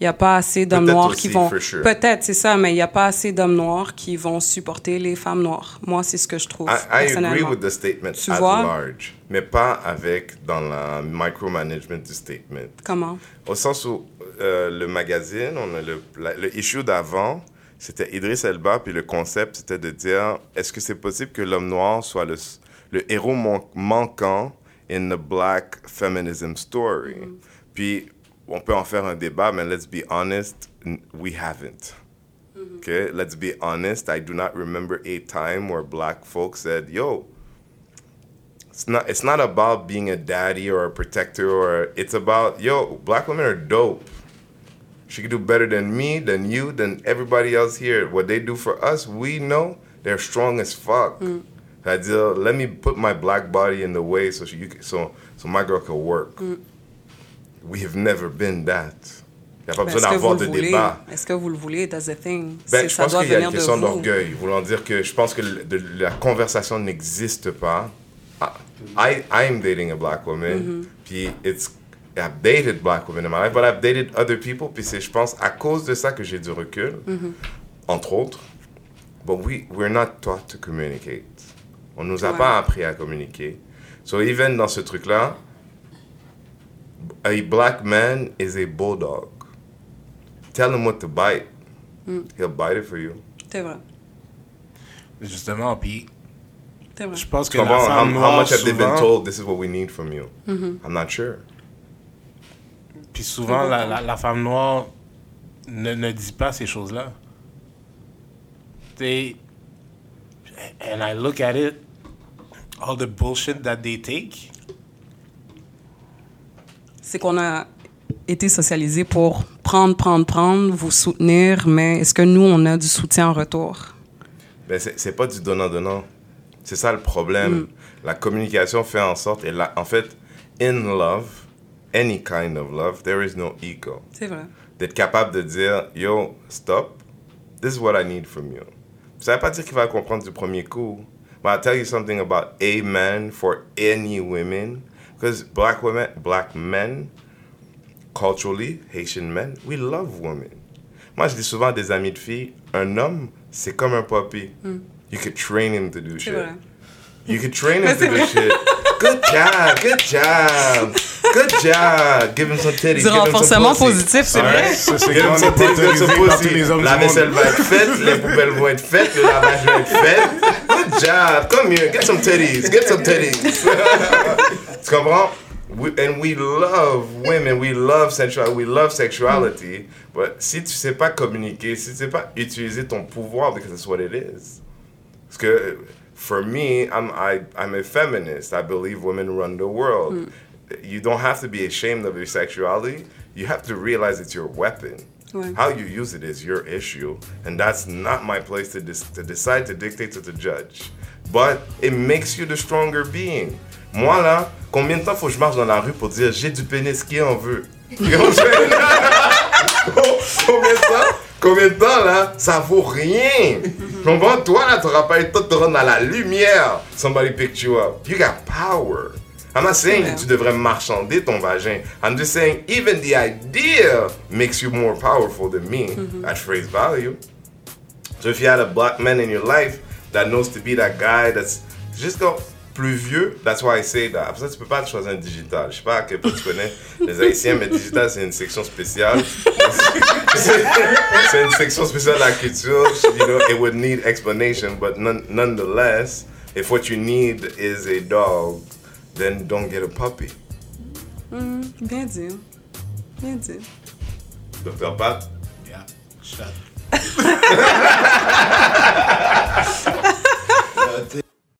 il y a pas assez d'hommes noirs aussi, qui vont. sure. Peut-être, c'est ça, mais il y a pas assez d'hommes noirs qui vont supporter les femmes noires. Moi, c'est ce que je trouve I, I agree personnellement. with the statement Tu at vois? large, mais pas avec dans la micromanagement du statement. Comment? Au sens où euh, le magazine, on a le, la- le issue d'avant, c'était Idriss Elba, puis le concept, c'était de dire est-ce que c'est possible que l'homme noir soit le, le héros manquant in the black feminism story? Puis on peut en faire un débat, mais let's be honest, we haven't. Okay, let's be honest. I do not remember a time where black folks said, "Yo, it's not it's not about being a daddy or a protector or it's about yo black women are dope she could do better than me than you than everybody else here what they do for us we know they're strong as fuck c'est-à-dire let me put my black body in the way so she, you can, so so my girl can work we have never been that il n'y a pas Ben, besoin Est-ce que vous d'avoir de voulez? débat Est-ce que vous le voulez? That's the thing. ben, je ça pense qu'il y a une question d'orgueil, voulant dire que je pense que le- de- la conversation n'existe pas. I, I am dating a black woman, Mm-hmm. puis it's, I've dated black women in my life, but I've dated other people, puis c'est, je pense, à cause de ça que j'ai du recul, Mm-hmm. entre autres. But we, we're not taught to communicate. On nous a Ouais. pas appris à communiquer. So even dans ce truc-là, a black man is a bulldog. Tell him what to bite. Mm. He'll bite it for you. C'est vrai. Justement, puis je pense que? How, how noire, much have they been told this is what we need from you? Mm-hmm. I'm not sure. Puis souvent la, la, la femme noire ne, ne dit pas ces choses-là. They, and I look at it, all the bullshit that they take. C'est qu'on a été socialisé pour prendre, prendre, prendre, vous soutenir, mais est-ce que nous, on a du soutien en retour? Ben, c'est c'est pas du donnant-donnant. C'est ça le problème. La communication fait en sorte, et la, en fait, in love, any kind of love, there is no ego. C'est vrai. D'être capable de dire, yo, stop, this is what I need from you. Ça veut pas dire qu'il va comprendre du premier coup. But I'll tell you something about a man for any women. Because black women, black men, culturally, Haitian men, we love women. Moi, je dis souvent à des amis de filles, un homme, c'est comme un puppy. You could train him to do shit. vrai. You could train him to do shit. Good job, good job, good job. Give him some titties. Du give him some renforcement pussy. positif, c'est vrai? C'est Give him quand some titties, La vaisselle va être faite, les poubelles vont être faites, le lavage va être fait. Good job, come here, get some titties, get some titties. tu comprends? We, and we love women, we love sensuality, we love sexuality. But si tu sais pas communiquer, si tu sais pas utiliser ton pouvoir, because that's what it is. Parce que for me, I'm I, I'm a feminist. I believe women run the world. You don't have to be ashamed of your sexuality. You have to realize it's your weapon. Ouais. How you use it is your issue, and that's not my place to, dis- to decide to dictate to the judge. But it makes you the stronger being. Moi là, combien de temps faut que je marche dans la rue pour dire j'ai du pénis qui en veut? You know what I'm saying? combien de temps? Combien de temps là? Ça vaut rien. Comprends? Toi là, t'auras pas eu le temps de te rendre dans la lumière. Somebody picked you up. You got power. I'm not saying que tu devrais marchander ton vagin. I'm just saying even the idea makes you more powerful than me at face value. So if you had a black man in your life that knows to be that guy that's just go plus vieux, that's why I say that. Après ça, tu peux pas te choisir un digital. Je sais pas à quel point tu connais les Haïtiens, mais digital, c'est une section spéciale. c'est une section spéciale de la culture. You know, it would need explanation, but none, nonetheless, if what you need is a dog, Then don't get a puppy. Mm, they do. They do. Dr. Pat? Yeah, shut.